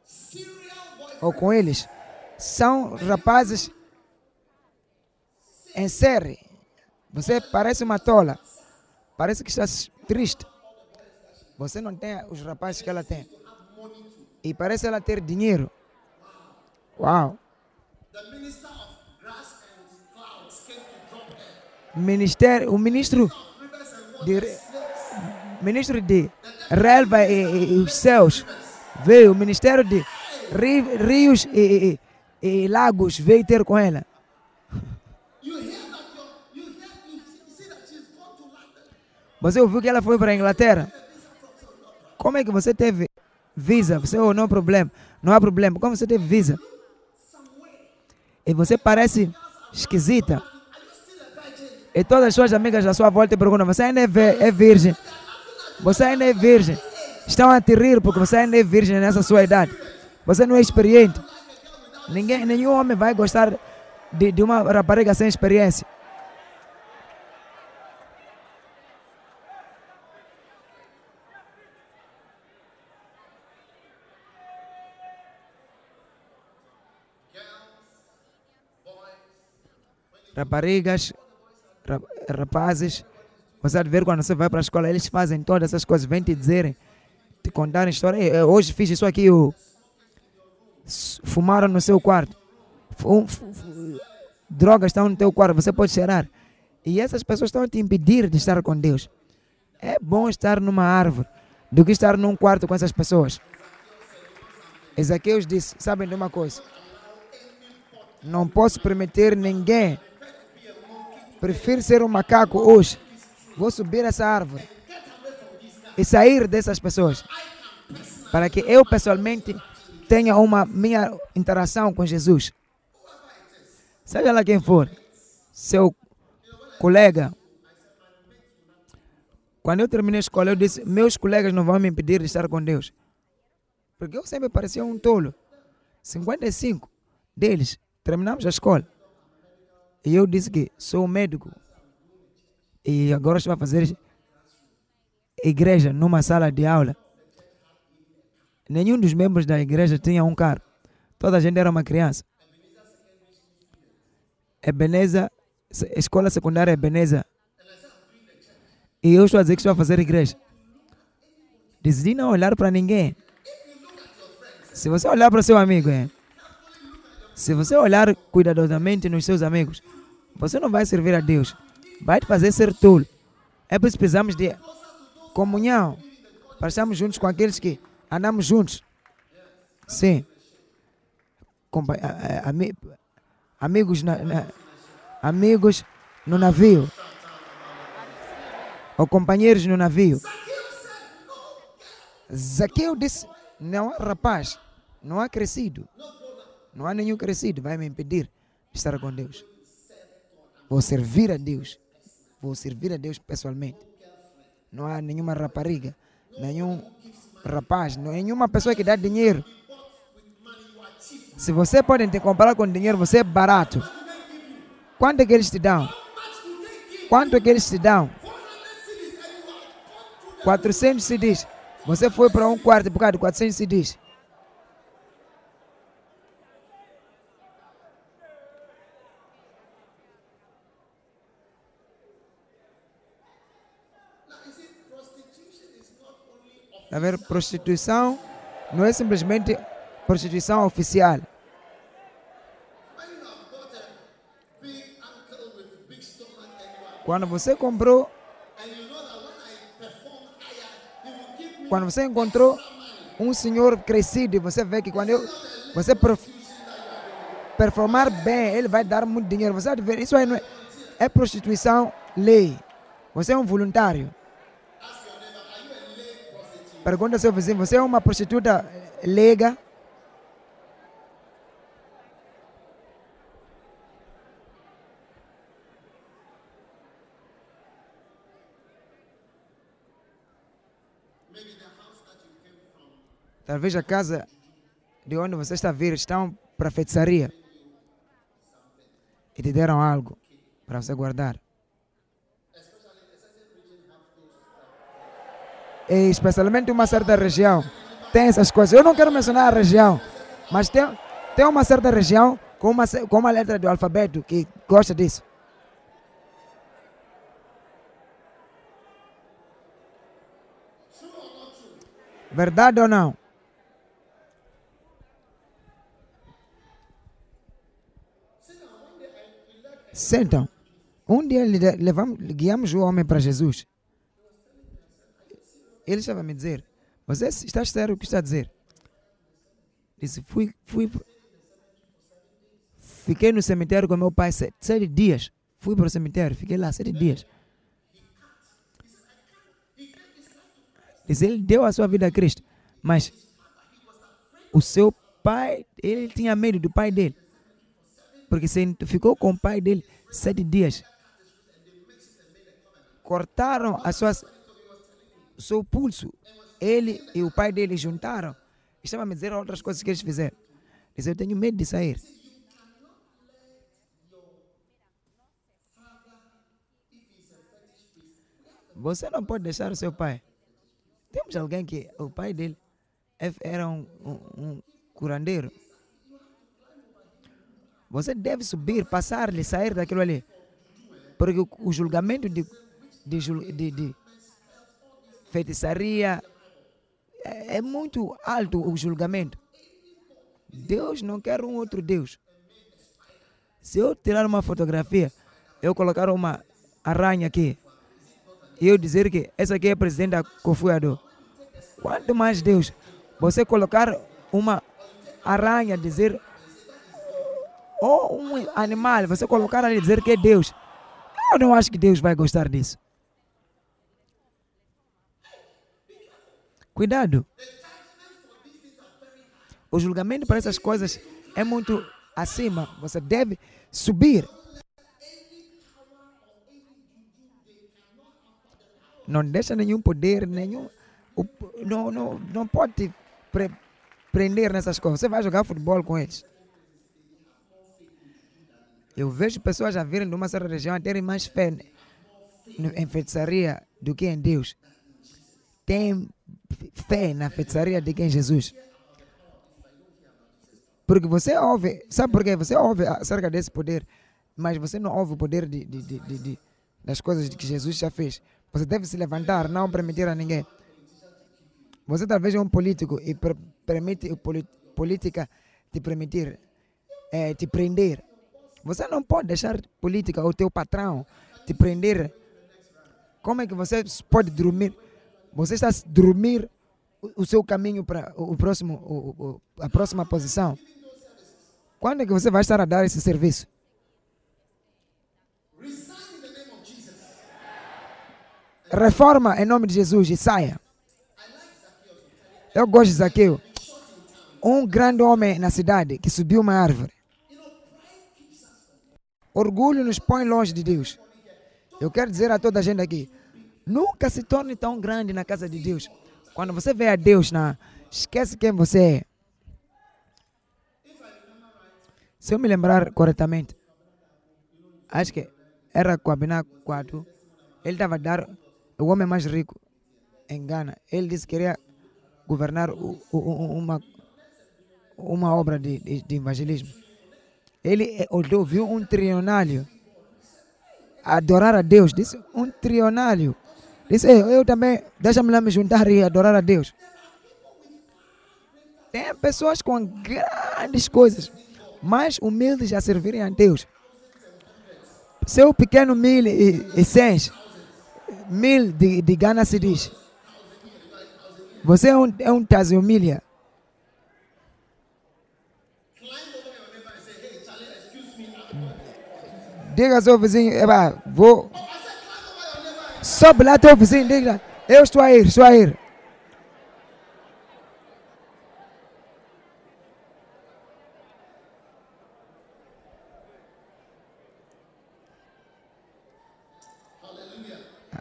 Ou com eles, são rapazes em série. Você parece uma tola. Parece que está triste. Você não tem os rapazes que ela tem. E parece ela ter dinheiro. Uau! Ministério, o ministro de, ministro de relva e, e- e os céus veio, o ministério de rios e, e- e lagos veio ter com ela. Você ouviu que ela foi para a Inglaterra? Como é que você teve visa? Você, oh, não há problema, não há problema. Como você teve visa? E você parece esquisita. E todas as suas amigas à sua volta perguntam: Você ainda é, é virgem? Você ainda é virgem? Estão a te rir porque você ainda é virgem nessa sua idade. Você não é experiente. Ninguém, nenhum homem vai gostar de, de uma rapariga sem experiência. raparigas, ra- rapazes, Você de ver quando você vai para a escola, eles fazem todas essas coisas, vêm te dizerem, te contarem história. "Ei, eu hoje fiz isso aqui, o fumaram no seu quarto. Fu- fu- fu- drogas estão no teu quarto, você pode cheirar. E essas pessoas estão a te impedir de estar com Deus. É bom estar numa árvore do que estar num quarto com essas pessoas. Ezequiel disse: Sabem de uma coisa? Não posso permitir ninguém. Prefiro ser um macaco hoje. Vou subir essa árvore e sair dessas pessoas. Para que eu pessoalmente tenha uma minha interação com Jesus. Seja lá quem for, seu colega. Quando eu terminei a escola, eu disse: Meus colegas não vão me impedir de estar com Deus. Porque eu sempre parecia um tolo. 55 deles terminamos a escola. E eu disse que sou médico. E agora estou a fazer igreja numa sala de aula. Nenhum dos membros da igreja tinha um carro. Toda a gente era uma criança. Ebeneza, escola secundária Ebeneza. E eu estou a dizer que estou a fazer igreja. Decidi não olhar para ninguém. Se você olhar para seu amigo, é, se você olhar cuidadosamente nos seus amigos, você não vai servir a Deus. Vai te fazer ser tolo. É por isso precisamos de comunhão. Para estarmos juntos com aqueles que andamos juntos. Sim. Compa amigos, na, na- amigos no navio. Ou companheiros no navio. Zaqueu disse: Não há rapaz, não há crescido, não há nenhum crescido vai me impedir de estar com Deus. Vou servir a Deus, vou servir a Deus pessoalmente. Não há nenhuma rapariga, nenhum rapaz, nenhuma pessoa que dá dinheiro. Se você pode te comparar com dinheiro, você é barato. Quanto é que eles te dão? Quanto é que eles te dão? 400 CDs. Você foi para um quarto por causa de 400 CDs. Tá vendo? Prostituição não é simplesmente prostituição oficial. Quando você comprou, quando você encontrou um senhor crescido, você vê que quando eu, você performar bem, ele vai dar muito dinheiro. Você ver, isso aí não é, é prostituição lei. Você é um voluntário. Pergunta ao seu vizinho, você é uma prostituta eh, leiga? Talvez a casa de onde você está a vir estão para feitiçaria. E te deram algo para você guardar. Especialmente uma certa região tem essas coisas. Eu não quero mencionar a região, mas tem, tem uma certa região com uma, com uma letra do alfabeto que gosta disso. Verdade ou não? Sentam. Um dia le- levamos, guiamos o homem para Jesus. Ele estava a me dizer: Você está sério o que está a dizer? Disse: Fui, fui. Fiquei no cemitério com meu pai sete, sete dias. Fui para o cemitério, fiquei lá sete dias. Disse: Ele deu a sua vida a Cristo. Mas o seu pai, ele tinha medo do pai dele. Porque se ficou com o pai dele sete dias. Cortaram as suas, seu pulso. Ele e o pai dele juntaram. Estava a me dizer outras coisas que eles fizeram. Disse, eu tenho medo de sair. Você não pode deixar o seu pai. Temos alguém que o pai dele é- era um, um, um curandeiro. Você deve subir, passar-lhe, sair daquilo ali. Porque o, julgamento de de, de, de feitiçaria. É, é muito alto o julgamento. Deus não quer um outro Deus. Se eu tirar uma fotografia, eu colocar uma aranha aqui, e eu dizer que essa aqui é presidente da Kofuado, quanto mais Deus, você colocar uma aranha, dizer, ou um animal, você colocar ali dizer que é Deus, eu não acho que Deus vai gostar disso. Cuidado. O julgamento para essas coisas é muito acima. Você deve subir. Não deixa nenhum poder, nenhum. não, não, não pode pre- prender nessas coisas. Você vai jogar futebol com eles. Eu vejo pessoas a virem de uma certa região a terem mais fé no- em feitiçaria do que em Deus. Tem fé na feitiçaria do que em Jesus. Porque você ouve, sabe por quê? Você ouve acerca desse poder, mas você não ouve o poder de, de, de, de- de- das coisas que Jesus já fez. Você deve se levantar, não permitir a ninguém. Você talvez é um político e per- permite a política te permitir, eh, te prender. Você não pode deixar política, o teu patrão, te prender. Como é que você pode dormir? Você está a dormir o, seu caminho para o próximo, o- o- a próxima posição. Quando é que você vai estar a dar esse serviço? Reforma em nome de Jesus e saia. Eu gosto de Zaqueu. Um grande homem na cidade que subiu uma árvore. Orgulho nos põe longe de Deus. Eu quero dizer a toda a gente aqui: nunca se torne tão grande na casa de Deus. Quando você vê a Deus, na, esquece quem você é. Se eu me lembrar corretamente, acho que era Kwabiná 4. Ele estava a dar o homem mais rico em Gana. Ele disse que queria governar uma, uma obra de, de, de evangelismo. Ele eh, ouviu um trionário adorar a Deus. Disse um trionário. Disse, eu, também, deixa-me lá me juntar e adorar a Deus. Tem pessoas com grandes coisas, mais humildes a servirem a Deus. Seu pequeno mil e, e cem, mil de, de Gana se diz. Você é um, é um taziomilia. Diga ao seu vizinho, vou. Sobe lá teu vizinho, diga, eu estou a ir, estou a ir.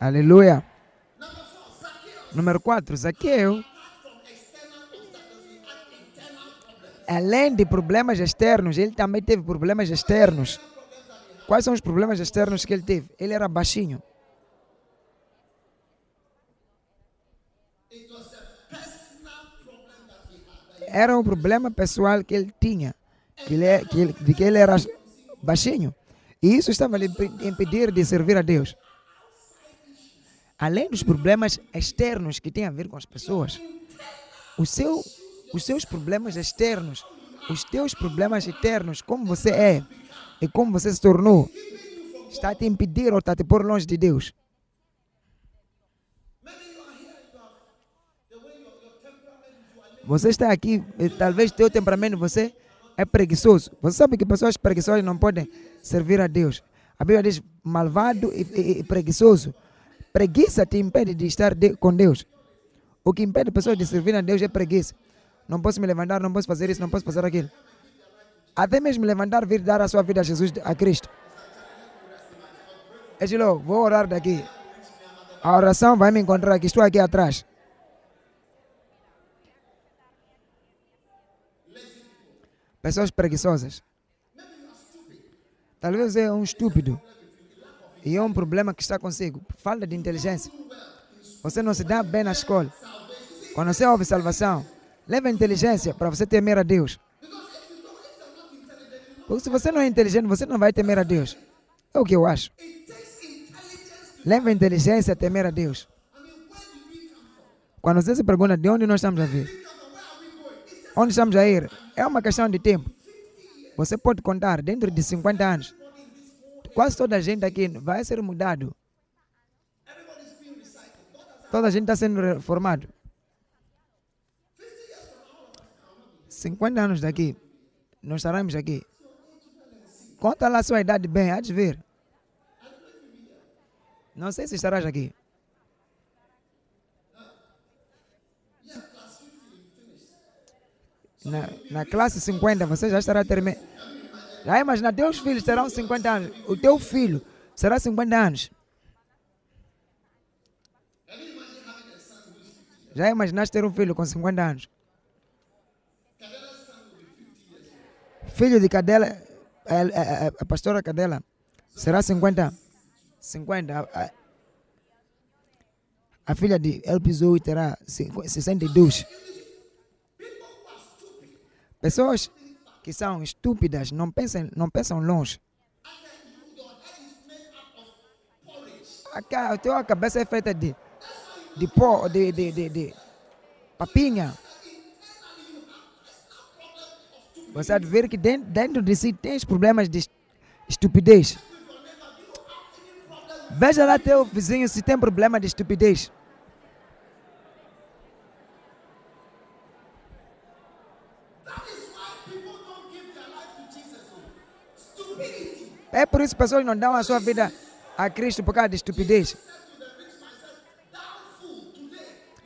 Aleluia. Número 4, Zaqueu. Além de problemas externos, ele também teve problemas externos. Quais são os problemas externos que ele teve? Ele era baixinho. Era um problema pessoal que ele tinha, que ele, que ele- de que ele era baixinho. E isso estava lhe impe- impedir de servir a Deus. Além dos problemas externos que têm a ver com as pessoas, seu, os seus problemas externos, os teus problemas internos, como você é e como você se tornou, está a te impedir ou está a te pôr longe de Deus. Você está aqui, e talvez teu temperamento, você é preguiçoso. Você sabe que pessoas preguiçosas não podem servir a Deus. A Bíblia diz malvado e, e- e preguiçoso. Preguiça te impede de estar de- com Deus. O que impede pessoas de servir a Deus é preguiça. Não posso me levantar, não posso fazer isso, não posso fazer aquilo. Até mesmo levantar, vir dar a sua vida a Jesus, a Cristo. Edilo, vou orar daqui. A oração vai me encontrar aqui, estou aqui atrás. Pessoas preguiçosas. Talvez é um estúpido. E é um problema que está consigo. Falta de inteligência. Você não se dá bem na escola. Quando você ouve salvação, leva inteligência para você temer a Deus. Porque se você não é inteligente, você não vai temer a Deus. É o que eu acho. Leva inteligência a temer a Deus. Quando você se pergunta de onde nós estamos a vir, onde estamos a ir, é uma questão de tempo. Você pode contar, dentro de 50 anos, quase toda a gente aqui vai ser mudado. Toda a gente está sendo reformado. 50 anos daqui, nós estaremos aqui. Conta lá a sua idade bem, há de ver. Não sei se estarás aqui. Na, na classe 50 você já estará terminando. Já imagina, teus filhos terão 50 anos. O teu filho será 50 anos. Já imaginaste ter um filho com 50 anos? Filho de Cadela, a, a, a, a pastora Cadela, será 50? 50. A, a, filha de Elpis Zoe terá 62. Pessoas que são estúpidas não pensam, não pensam longe. A, tua cabeça é feita de, de pó, de, de, de, de papinha. Você ver que dentro, dentro de si tens problemas de estupidez. Veja lá teu vizinho se tem problema de estupidez. É por isso que pessoas não dão a sua vida a Cristo por causa de estupidez.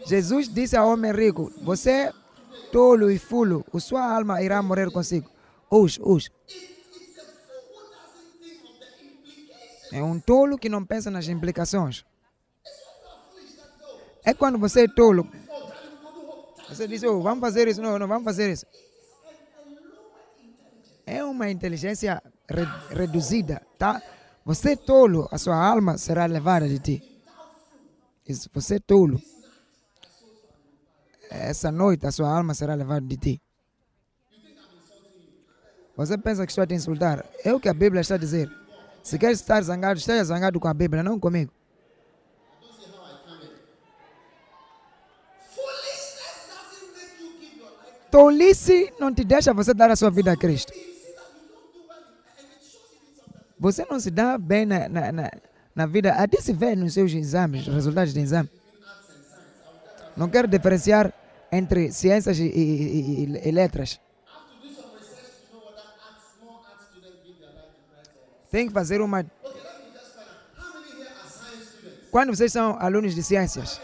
Jesus disse ao homem rico: Você, tolo e fulo, a sua alma irá morrer consigo. Hoje, hoje. É um tolo que não pensa nas implicações. É quando você é tolo. Você diz, oh, vamos fazer isso. Não, não, vamos fazer isso. É uma inteligência re reduzida, tá? Você é tolo, a sua alma será levada de ti. Você é tolo. Essa noite a sua alma será levada de ti. Você pensa que estou a te insultar? É o que a Bíblia está a dizer. Se quer estar zangado, esteja zangado com a Bíblia, não comigo. Tolice não te deixa você dar a sua vida a Cristo. Você não se dá bem na, na, na, na vida, até se vê nos seus exames, resultados de exame. Não quero diferenciar entre ciências e, e, e, e letras. Tem que fazer uma. Quando vocês são alunos de ciências?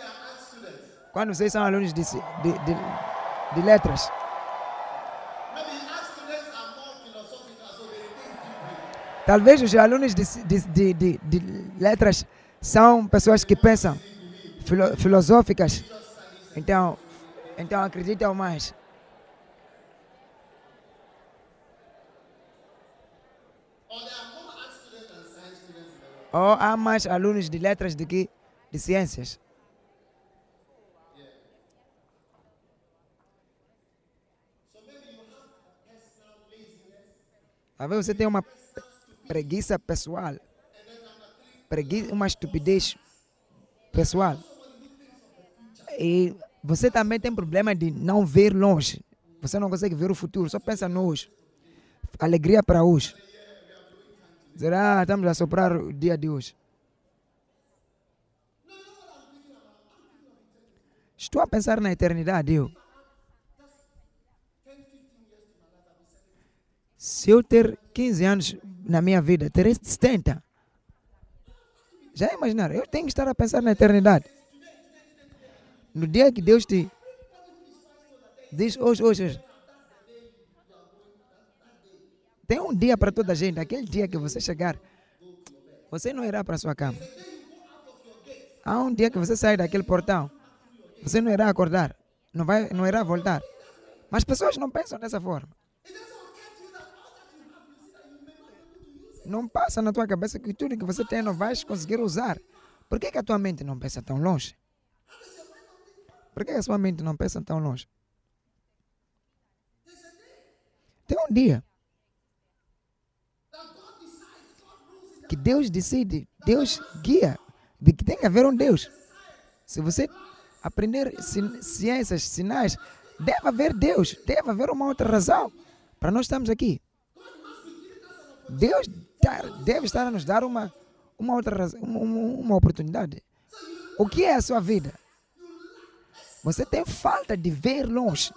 Quando vocês são alunos de, de, de, de letras? Talvez os alunos de, de, de, de, letras são pessoas que pensam filo, filosóficas, então, então acreditam mais. Ou há mais alunos de letras do que de ciências? Talvez você tenha uma preguiça pessoal, preguiça, uma estupidez pessoal. E você também tem problema de não ver longe. Você não consegue ver o futuro, só pensa no hoje. Alegria para hoje. Será que estamos a soprar o dia de hoje? Estou a pensar na eternidade, eu. Se eu ter 15 anos na minha vida, terei 70. Já imaginaram? Eu tenho que estar a pensar na eternidade. No dia que Deus te diz hoje, hoje, hoje. Tem um dia para toda a gente. Aquele dia que você chegar, você não irá para sua cama. Há um dia que você sai daquele portão, você não irá acordar, não, vai, não irá voltar. Mas pessoas não pensam dessa forma. Não passa na tua cabeça que tudo que você tem não vais conseguir usar. Por que, que a tua mente não pensa tão longe? Por que a sua mente não pensa tão longe? Tem um dia que Deus decide, Deus guia, de que tem que haver um Deus. Se você aprender ci- ciências, sinais, deve haver Deus, deve haver uma outra razão para nós estarmos aqui. Deus deve estar a nos dar uma, uma outra razão, uma, uma- oportunidade. O que é a sua vida? Você tem falta de ver longe.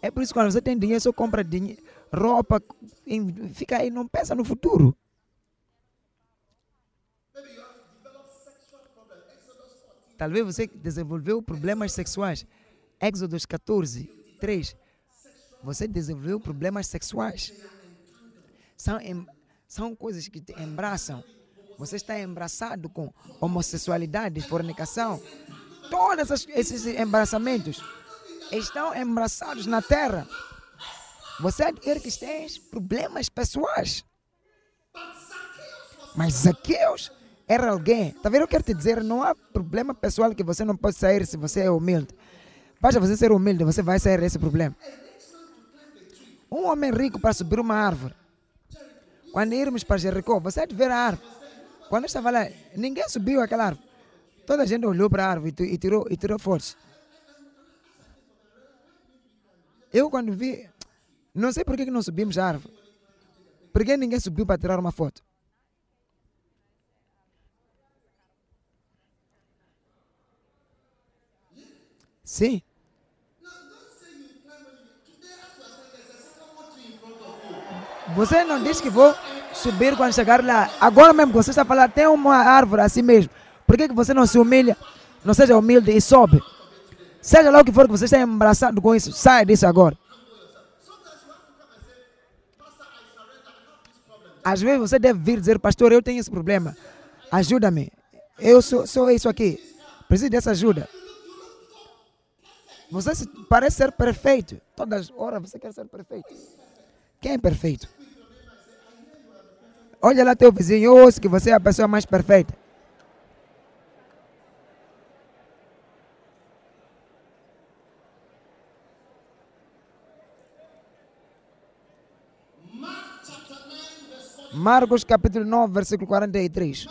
É por isso que quando você tem dinheiro, só compra dinhe- roupa, fica aí, não pensa no futuro. Talvez você desenvolveu problemas sexuais. Éxodos 14, 3. Você desenvolveu problemas sexuais. São, em- são coisas que te embraçam. Você está embraçado com homossexualidade, fornicação. Todos esses embaraçamentos estão embraçados na terra. Você adquire que tens problemas pessoais. Mas Zaqueus era alguém. Tá vendo? Eu quero te dizer, não há problema pessoal que você não pode sair se você é humilde. Basta você ser humilde, você vai sair desse problema. Um homem rico para subir uma árvore. Quando irmos para Jericó, você há de ver a árvore. Quando eu estava lá, ninguém subiu aquela árvore. Toda a gente olhou para a árvore e ti- tirou, e tirou fotos. Eu quando vi, não sei por que não subimos a árvore. Por que ninguém subiu para tirar uma foto? Sim. Você não diz que vou subir quando chegar lá. Agora mesmo que você está falando, tem uma árvore assim mesmo. Por que, que você não se humilha? Não seja humilde e sobe. Seja lá o que for que você está embraçado com isso, sai disso agora. Às vezes você deve vir dizer, pastor, eu tenho esse problema. Ajuda-me. Eu sou, sou isso aqui. Preciso dessa ajuda. Você parece ser perfeito. Todas as horas você quer ser perfeito. Quem é perfeito? Olha lá teu vizinho, eu ouço que você é a pessoa mais perfeita. Mark chapter 9, verse 40. Marcos capítulo 9, versículo 43.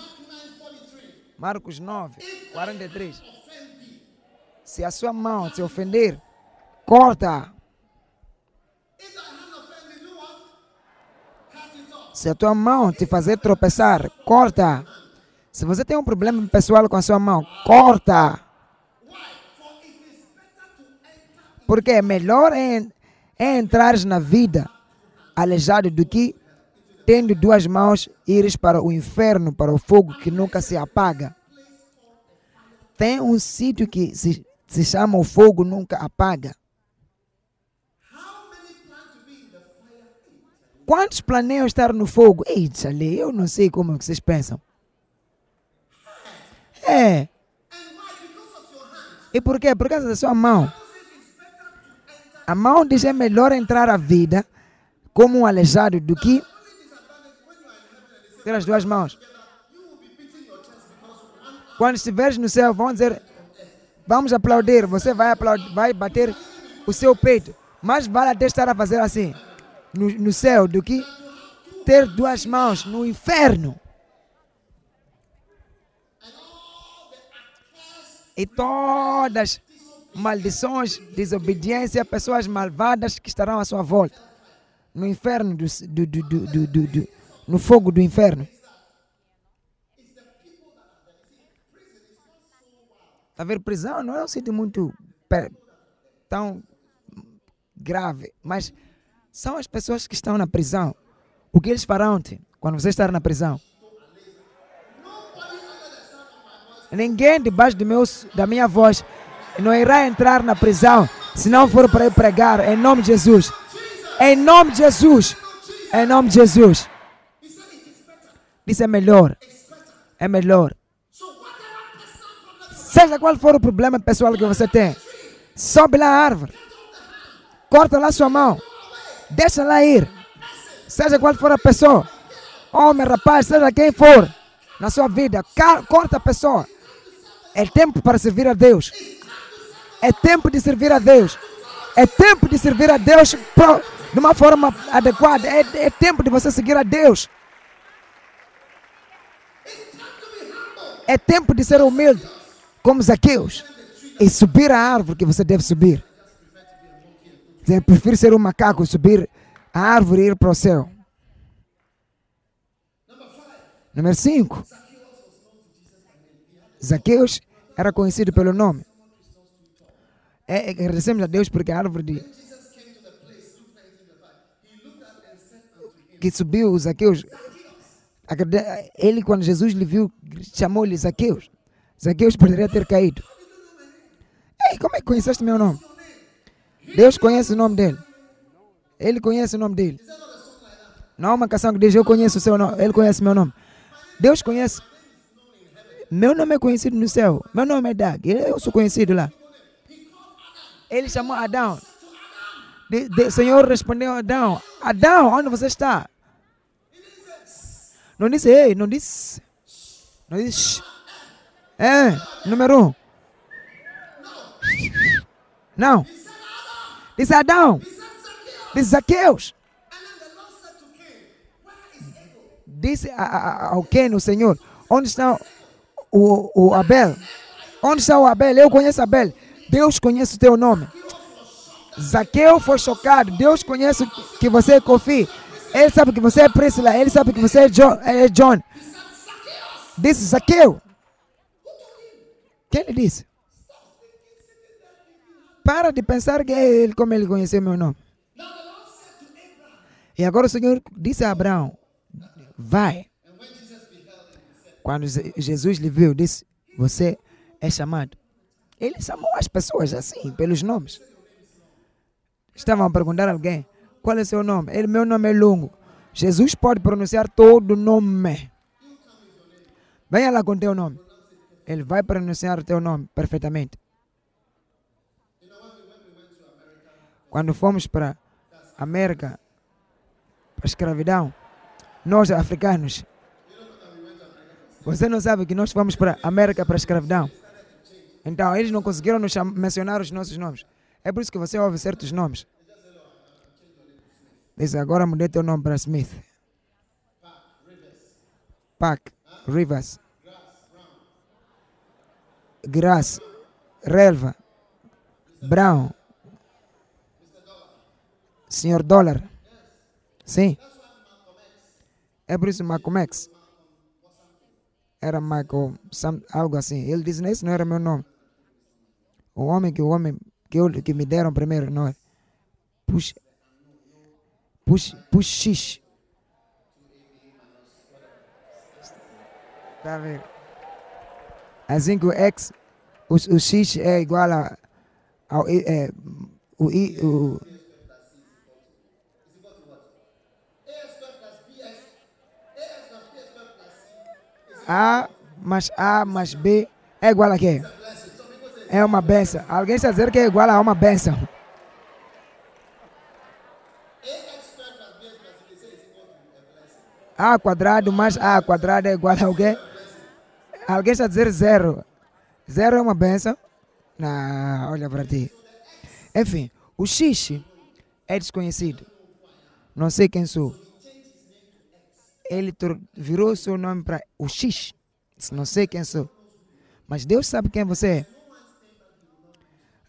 Marcos 9, 43. Se a sua mão te ofender, corta. Se a tua mão te fazer tropeçar, corta. Se você tem um problema pessoal com a sua mão, corta. Porque é melhor entrares na vida aleijado do que tendo duas mãos ires para o inferno, para o fogo que nunca se apaga. Tem um sítio que se, se chama o fogo nunca apaga. Quantos planeiam estar no fogo? Ei, Tchale, eu não sei como é que vocês pensam. É. E por quê? Por causa da sua mão. A mão diz é melhor entrar a vida como um aleijado do que ter as duas mãos. Quando estiveres no céu, vão dizer, vamos aplaudir. Você vai aplaudir, vai bater o seu peito. Mas vale até estar a fazer assim no, no céu do que ter duas mãos no inferno. E todas maldições, desobediência, pessoas malvadas que estarão à sua volta. No inferno, do, do, do, do, no fogo do inferno. Está a ver, prisão não é um sítio muito tão grave, mas são as pessoas que estão na prisão. O que eles farão -te quando você estar na prisão? Ninguém debaixo do meu, da minha voz não irá entrar na prisão se não for para ir pregar em nome de Jesus. Em nome de Jesus. Em nome de Jesus. Isso é melhor. É melhor. Seja qual for o problema pessoal que você tem, sobe lá a árvore. Corta lá sua mão. Deixa lá ir. Seja qual for a pessoa. Homem, rapaz, seja quem for na sua vida, corta a pessoa. É tempo para servir a Deus. É tempo de servir a Deus. É tempo de servir a Deus de uma forma adequada. É, é tempo de você seguir a Deus. É tempo de ser humilde, como Zaqueus, e subir a árvore que você deve subir. Eu prefiro ser um macaco e subir a árvore e ir para o céu. Número 5. Zaqueus era conhecido pelo nome. É, agradecemos a Deus porque a árvore de, que subiu Zaqueus, ele quando Jesus lhe viu, chamou-lhe Zaqueus. Zaqueus poderia ter caído. Ei, como é que conheceste meu nome? Deus conhece o nome dele. Ele conhece o nome dele. Não há uma canção que diz eu conheço o seu nome, ele conhece meu nome. Deus conhece. Meu nome é conhecido no céu. Meu nome é Dag. Eu sou conhecido lá. Ele chamou Adão. De- de- Senhor respondeu a Adão. Adão, onde você está? Não disse ei, não disse. Não disse. É, número um. Não. Disse Adão. Disse Zaqueus. Disse ao Ken, o Senhor, onde está o, o Abel? Onde está o Abel? Eu conheço Abel. Deus conhece o teu nome. Zaqueu foi chocado. Deus conhece que você é Kofi. Ele sabe que você é Priscila. Ele sabe que você é John. É John. Disse Zaqueu. Quem lhe disse? Para de pensar que é ele como ele conheceu meu nome. E agora o Senhor disse a Abraão: Vai. Quando Je- Jesus lhe viu, disse: Você é chamado. Ele chamou as pessoas assim, pelos nomes. Estavam a perguntar a alguém: Qual é seu nome? Ele: Meu nome é longo. Jesus pode pronunciar todo nome. Venha lá com teu nome. Ele vai pronunciar teu nome perfeitamente. Quando fomos para a América, para a escravidão, nós africanos, você não sabe que nós fomos para a América para a escravidão. Então, eles não conseguiram nos mencionar os nossos nomes. É por isso que você ouve certos nomes. Diz, agora mudei teu nome para Smith. Pac, Rivers, Grass, Relva, Brown, Senhor Dólar. Sim. É por isso Malcolm X. Era Michael, some- algo assim. Ele disse, esse não era meu nome. O homem que o homem que, eu, que me deram primeiro, não é? Puxa. Puxa, puxa X. Tá vendo? Assim que o X, o, o X é igual a, ao é, o I, o, A mais A mais B é igual a quê? É uma benção. Alguém está dizendo que é igual a uma benção. A quadrado mais A quadrado é igual a quê? Alguém está dizer zero. Zero é uma benção? Não, olha para ti. Enfim, o X é desconhecido. Não sei quem sou. Ele virou seu nome para o X. Não sei quem sou. Mas Deus sabe quem você é.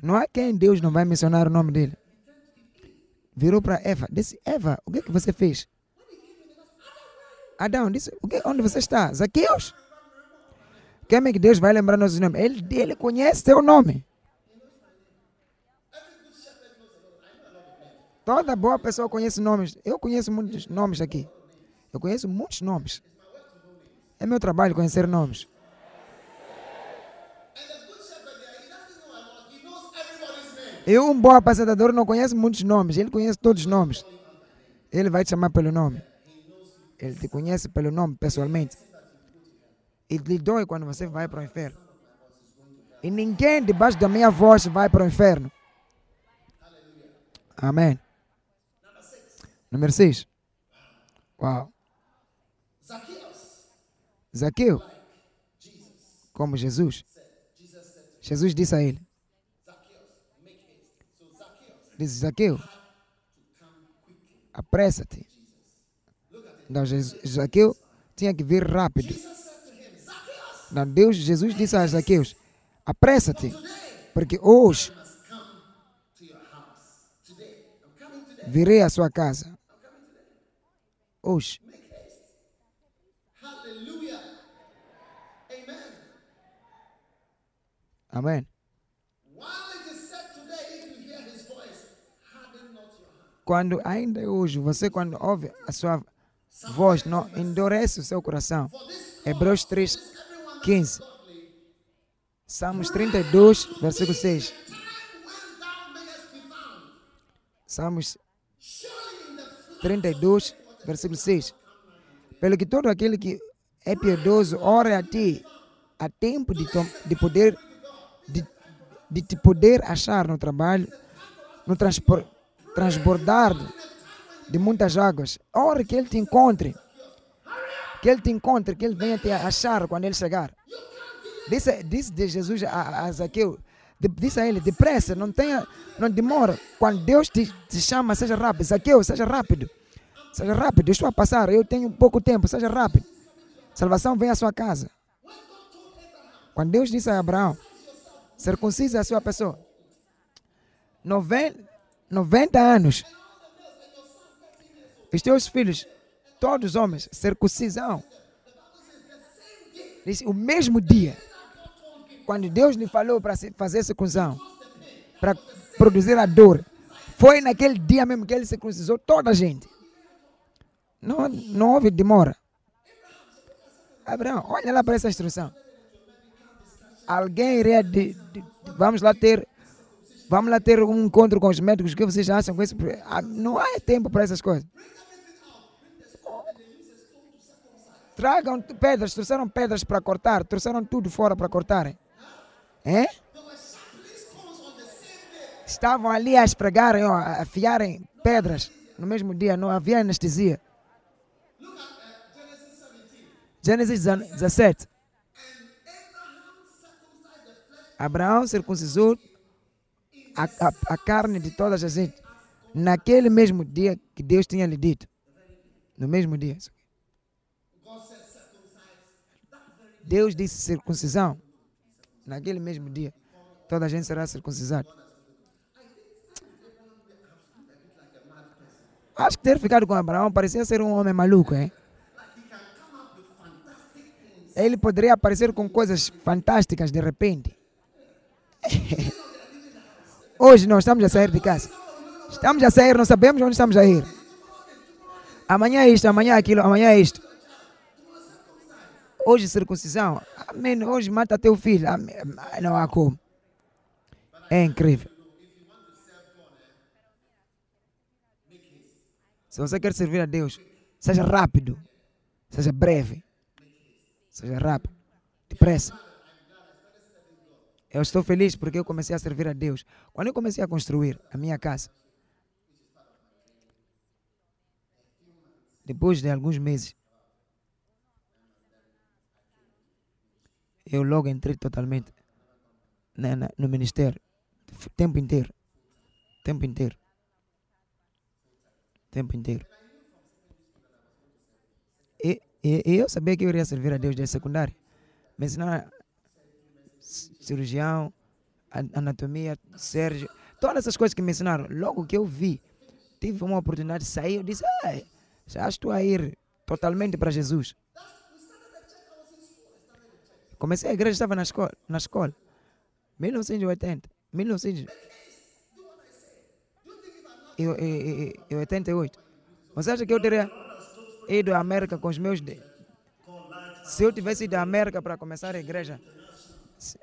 Não há quem Deus não vai mencionar o nome dele. Virou para Eva. Disse, Eva, o que, é que você fez? Adão disse, o que, onde você está? Zaqueus? Quem é que Deus vai lembrar nossos nomes? Ele, ele conhece seu nome. Toda boa pessoa conhece nomes. Eu conheço muitos nomes aqui. Eu conheço muitos nomes. É meu trabalho conhecer nomes. Eu, um bom apresentador, não conheço muitos nomes. Ele conhece todos os nomes. Ele vai te chamar pelo nome. Ele te conhece pelo nome, pessoalmente. E lhe dói quando você vai para o inferno. E ninguém debaixo da minha voz vai para o inferno. Amém. Número 6. Uau. Zaqueu, como Jesus. Jesus disse a ele: Disse Zaqueu, apressa-te. Então, Zaqueu tinha que vir rápido. Não, Deus, Jesus disse a Zaqueus: apressa-te, porque hoje virei à sua casa. Hoje. Heart. Quando ainda é hoje, você quando ouve a sua voz, não endurece o seu coração. Hebreus 3, 15. Salmos 32, versículo 6. Time when thou mayest be found, Salmos surely in the full 32, versículo 6. Pelo que todo aquele que é piedoso ore a ti, a tempo de, de poder de, de te poder achar no trabalho, no transpor, transbordar de muitas águas. Ore que ele te encontre. Que ele te encontre, que ele venha te achar quando ele chegar. Disse, disse de Jesus a, a Zaqueu, de- disse a ele, depressa, não tenha, não demora. Quando Deus te, te chama, seja rápido. Zaqueu, seja rápido. Seja rápido, estou a passar, eu tenho pouco tempo, seja rápido. Salvação vem à sua casa. Quando Deus disse a Abraão, circuncisa a sua pessoa. 90, 90 anos. Os teus filhos, todos homens, circuncisão. O mesmo dia, quando Deus lhe falou para fazer circuncisão, para produzir a dor, foi naquele dia mesmo que ele circuncisou toda a gente. Não, não houve demora. Abraão, olha lá para essa instrução. Alguém iria. De, de- vamos lá ter. Vamos lá ter um encontro com os médicos. Que vocês acham com isso? Ah, Não há tempo para essas coisas. Tragam pedras, trouxeram pedras para cortar, trouxeram tudo fora para cortarem. É? Estavam ali a esfregarem, ó, a afiarem pedras no mesmo dia, não havia anestesia. Gênesis 17. Abraão circuncisou a, a, a carne de todas as gente naquele mesmo dia que Deus tinha lhe dito. No mesmo dia. Deus disse circuncisão. Naquele mesmo dia, toda a gente será circuncisada. Acho que ter ficado com Abraão parecia ser um homem maluco, hein? Ele poderia aparecer com coisas fantásticas de repente. [LAUGHS] Hoje nós estamos a sair de casa. Estamos a sair, não sabemos onde estamos a ir. Amanhã é isto, amanhã é aquilo, amanhã é isto. Hoje circuncisão. Amém. Hoje mata teu filho. Amém. Não há como. É incrível. Se você quer servir a Deus, seja rápido. Seja breve. Seja rápido. Depressa. Eu estou feliz porque eu comecei a servir a Deus. Quando eu comecei a construir a minha casa, depois de alguns meses, eu logo entrei totalmente na- na- no ministério. Tempo inteiro. Tempo inteiro. Tempo inteiro. E, e, e eu sabia que eu iria servir a Deus desde secundária. Me ensinaram cirurgião, an- anatomia, Sérgio, todas essas coisas que me ensinaram. Logo que eu vi, tive uma oportunidade de sair, eu disse, ah, já estou a ir totalmente para Jesus. Comecei a igreja, estava na escola, na escola. 1980, 1900. E, e, e, e 88. Você acha que eu teria ido à América com os meus. de- Se eu tivesse ido à América para começar a igreja,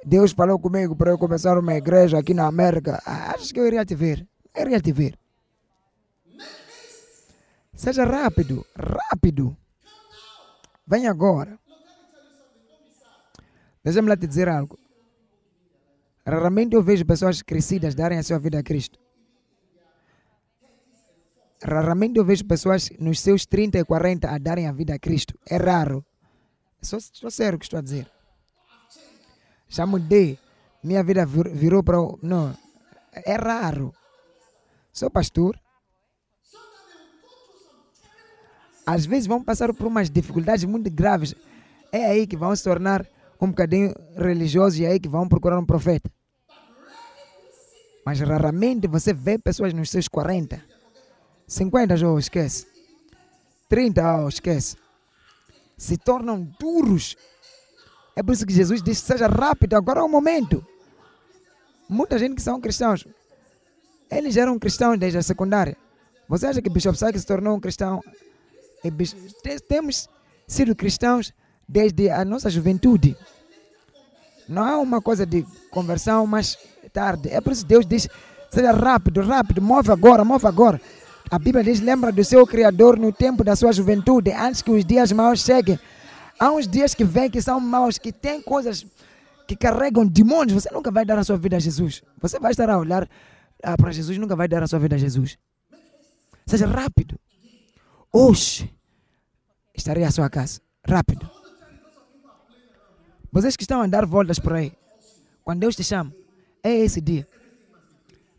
Deus falou comigo para eu começar uma igreja aqui na América. ah, Acho que eu iria te ver. Eu iria te ver. Seja rápido, rápido. Vem agora. Deixa-me lá te dizer algo. Raramente eu vejo pessoas crescidas darem a sua vida a Cristo. Raramente eu vejo pessoas nos seus 30 e 40 a darem a vida a Cristo. É raro. Só sério o que estou a dizer. Já mudei. Minha vida vir- virou para. Não. É raro. Sou pastor. Às vezes vão passar por umas dificuldades muito graves. É aí que vão se tornar um bocadinho religiosos e aí que vão procurar um profeta. Mas raramente você vê pessoas nos seus 40, 50, oh, esquece. 30, oh, esquece. Se tornam duros. É por isso que Jesus disse: seja rápido, agora é o momento. Muita gente que são cristãos, eles eram cristãos desde a secundária. Você acha que Bishop Sykes se tornou um cristão? Temos sido cristãos desde a nossa juventude. Não é uma coisa de conversão, mas tarde. É por isso que Deus diz: seja rápido, rápido, move agora, move agora. A Bíblia diz: lembra do seu Criador no tempo da sua juventude, antes que os dias maus cheguem. Há uns dias que vêm que são maus, que têm coisas que carregam demônios. Você nunca vai dar a sua vida a Jesus. Você vai estar a olhar ah, para Jesus, nunca vai dar a sua vida a Jesus. Seja rápido. Hoje estarei à sua casa. Rápido. Vocês que estão a dar voltas por aí, quando Deus te chama, é esse dia.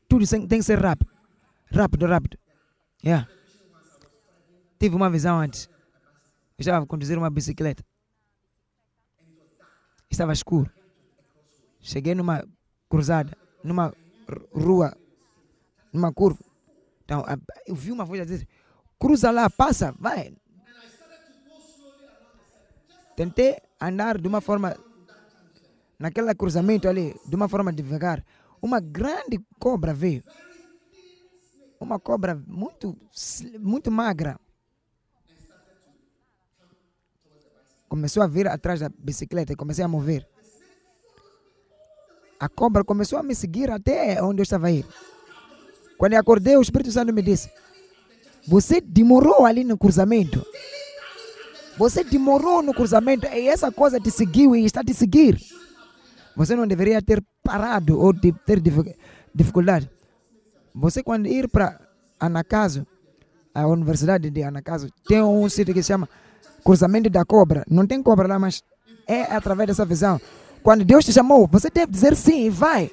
Tudo tem que ser rápido. Rápido, rápido. Yeah. Tive uma visão antes. Estava a conduzir uma bicicleta. Estava escuro. Cheguei numa cruzada, numa rua, numa curva. Então, eu vi uma voz dizer: cruza lá, passa, vai. Tentei andar de uma forma, naquele cruzamento ali, de uma forma devagar. Uma grande cobra veio. Uma cobra muito, muito magra. Começou a vir atrás da bicicleta e comecei a mover. A cobra começou a me seguir até onde eu estava ir. Quando eu acordei, o Espírito Santo me disse: Você demorou ali no cruzamento. Você demorou no cruzamento e essa coisa te seguiu e está te seguir. Você não deveria ter parado ou ter dific- dificuldade. Você, quando ir para Anacaso, a Universidade de Anacaso, tem um sítio que se chama Cruzamento da Cobra. Não tem cobra lá, mas é através dessa visão. Quando Deus te chamou, você deve dizer sim e vai.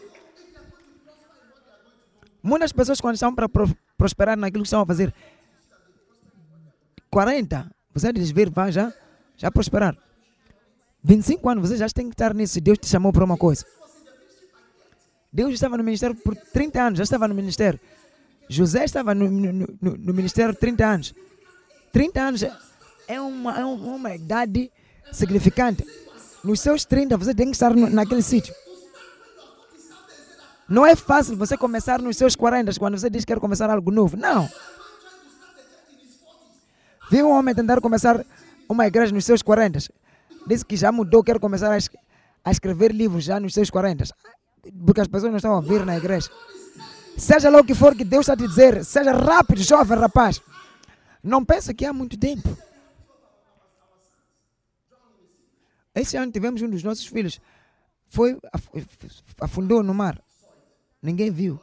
Muitas pessoas, quando estão para pro- prosperar naquilo que estão a fazer, 40, você diz vir, vai já, já prosperar. 25 anos, você já tem que estar nisso. Deus te chamou para uma coisa. Deus estava no ministério por 30 anos, já estava no ministério. José estava no, no, no- no ministério 30 anos. 30 anos é uma, é um- uma idade significante. Nos seus 30, você tem que estar naquele sítio. Não é fácil você começar nos seus 40 quando você diz que quer começar algo novo. Não. Viu um homem tentar começar uma igreja nos seus 40. Disse que já mudou, quer começar a escrever livros já nos seus 40. Porque as pessoas não estão a vir na igreja. Seja lá o que for que Deus está a te dizer, seja rápido, jovem rapaz. Não pense que há muito tempo. Esse ano tivemos um dos nossos filhos. Foi, af- afundou no mar. Ninguém viu.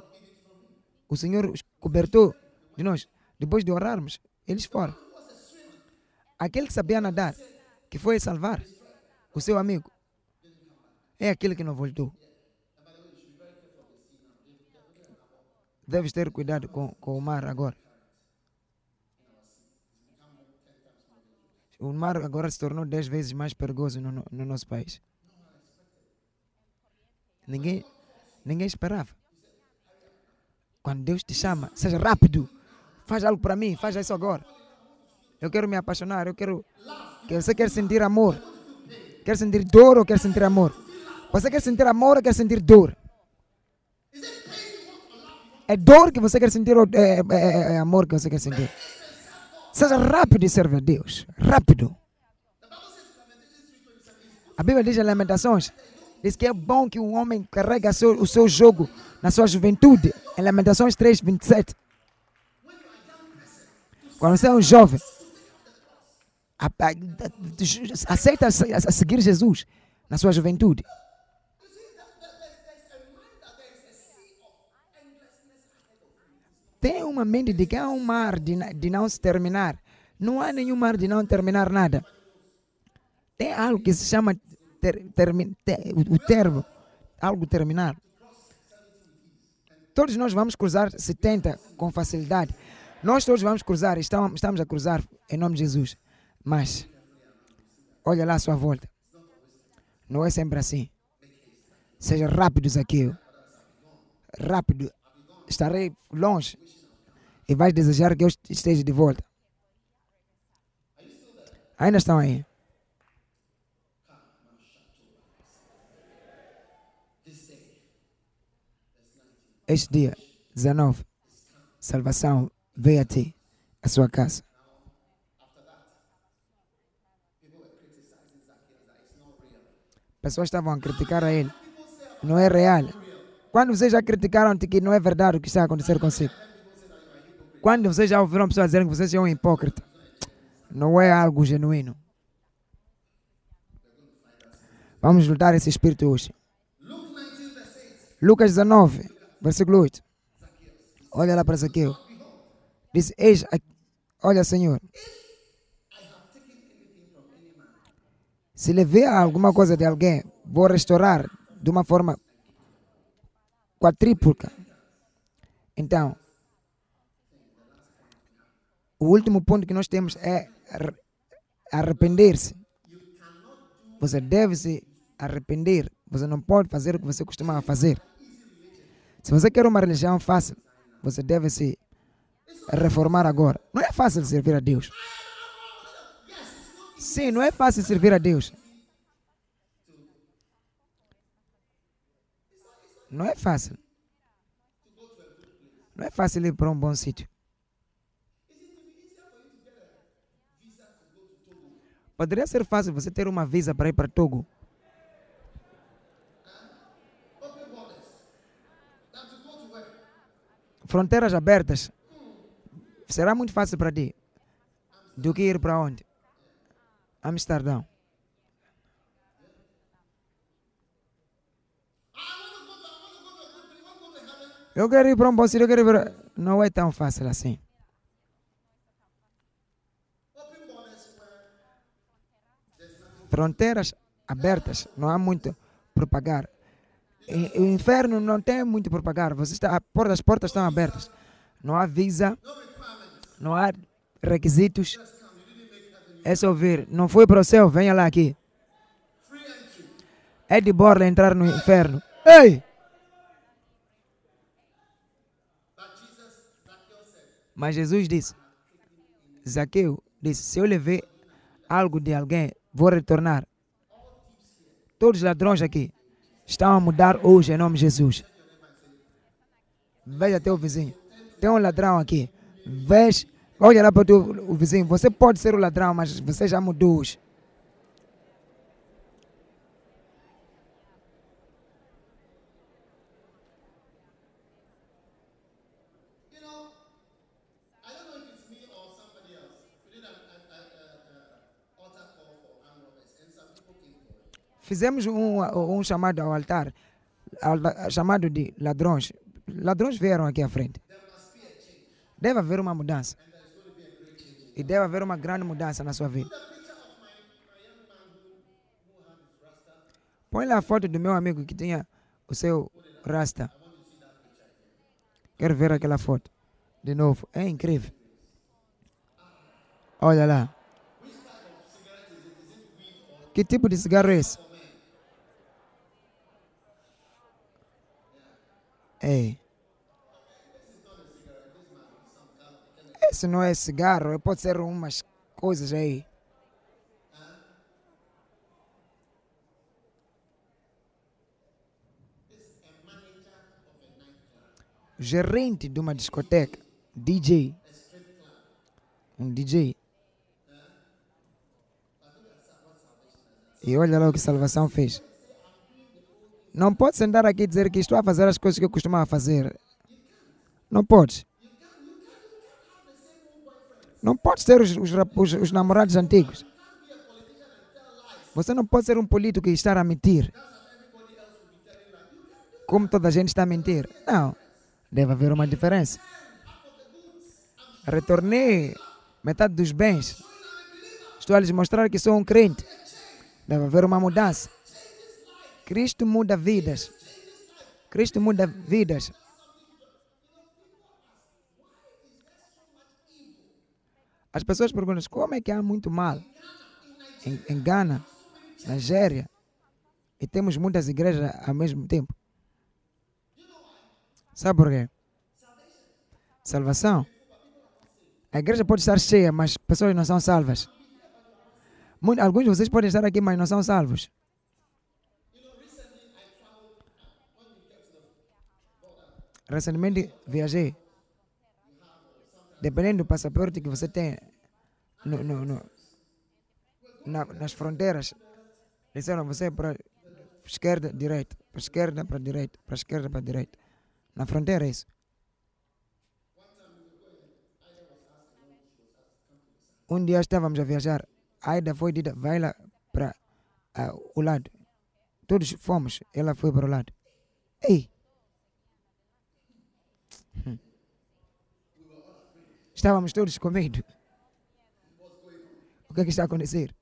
O Senhor os cobertou de nós. Depois de orarmos, eles foram. Aquele que sabia nadar, que foi salvar o seu amigo, é aquele que não voltou. Deves ter cuidado com, com o mar agora. O mar agora se tornou 10 vezes mais perigoso no, no- no nosso país. Ninguém, ninguém esperava. Quando Deus te chama, seja rápido. Faz algo para mim, faz isso agora. Eu quero me apaixonar, eu quero. que Você quer sentir amor? Quer sentir dor ou quer sentir amor? Você quer sentir amor ou quer sentir dor? É dor que você quer sentir ou é, é- é- é amor que você quer sentir? Seja rápido e serve a Deus. Rápido. A Bíblia diz em Lamentações, diz que é bom que um homem carrega seu- o seu jogo na sua juventude. Em Lamentações 3, 27. Quando você é um jovem, aceita a seguir Jesus na sua juventude. Tem uma mente de que há um mar de, de não se terminar. Não há nenhum mar de não terminar nada. Tem algo que se chama ter, termi- te- o termo, algo terminar. Todos nós vamos cruzar 70 com facilidade. Nós todos vamos cruzar, estamos, estamos a cruzar em nome de Jesus. Mas, olha lá à sua volta. Não é sempre assim. Seja rápido, Zaqueu. Rápido. Estarei longe. E vais desejar que eu esteja de volta. Ainda estão aí. Este dia, 19, salvação veio a ti, a sua casa. Pessoas estavam a criticar a ele. Não é real. Quando vocês já criticaram que não é verdade o que está a acontecer consigo? Quando vocês já ouviram pessoas dizerem que vocês são um hipócrita? Não é algo genuíno. Vamos lutar esse espírito hoje. Lucas 19, versículo 8. Olha lá para Zaqueu. Diz: Eis, olha, Senhor. Se levei alguma coisa de alguém, vou restaurar de uma forma quadríplica. Então, o último ponto que nós temos é ar- arrepender-se. Você deve se arrepender. Você não pode fazer o que você costumava fazer. Se você quer uma religião fácil, você deve se reformar agora. Não é fácil servir a Deus. Sim, não é fácil servir a Deus. Não é fácil. Não é fácil ir para um bom sítio. Poderia ser fácil você ter uma visa para ir para Togo. Fronteiras abertas. Será muito fácil para ti do que ir para onde? Amsterdão. Eu quero ir para um bom sítio, eu quero ir para... Não é tão fácil assim. Fronteiras abertas, não há muito por pagar. O inferno não tem muito por pagar. Você está, as portas estão abertas. Não há visa, não há requisitos. É só vir. Não foi para o céu, venha lá aqui. É de borla entrar no inferno. Ei! Mas Jesus disse, Zaqueu disse, se eu levei algo de alguém, vou retornar. Todos os ladrões aqui estão a mudar hoje em nome de Jesus. Veja teu vizinho. Tem um ladrão aqui. Veja, olha lá para o teu o vizinho. Você pode ser o ladrão, mas você já mudou hoje. Fizemos um, um chamado ao altar, chamado de ladrões. Ladrões vieram aqui à frente. Deve haver uma mudança. E deve haver uma grande mudança na sua vida. Põe lá a foto do meu amigo que tinha o seu rasta. Quero ver aquela foto. De novo. É incrível. Olha lá. Que tipo de cigarro é esse? Ei. Esse não é cigarro, pode ser umas coisas aí. Gerente de uma discoteca, DJ. Um DJ. E olha lá o que salvação fez. Não pode sentar aqui e dizer que estou a fazer as coisas que eu costumava fazer. Não pode. Não pode ser os, os, os- os namorados antigos. Você não pode ser um político e estar a mentir. Como toda a gente está a mentir. Não. Deve haver uma diferença. Retornei metade dos bens. Estou a lhes mostrar que sou um crente. Deve haver uma mudança. Cristo muda vidas. Cristo muda vidas. As pessoas perguntam como é que há muito mal em, em Gana, Nigéria. E temos muitas igrejas ao mesmo tempo. Sabe por quê? Salvação. A igreja pode estar cheia, mas pessoas não são salvas. Alguns de vocês podem estar aqui, mas não são salvos. Recentemente viajei. Dependendo do passaporte que você tem no, no- no- na- nas fronteiras, disseram você é para esquerda, direita, para esquerda, para direita, para esquerda, para direita. Na fronteira é isso. Um dia estávamos a viajar, a Aida foi dita, vai lá para ah, o lado. Todos fomos, ela foi para o lado. Ei! Hum. Estávamos todos com medo. O que é que está a acontecer?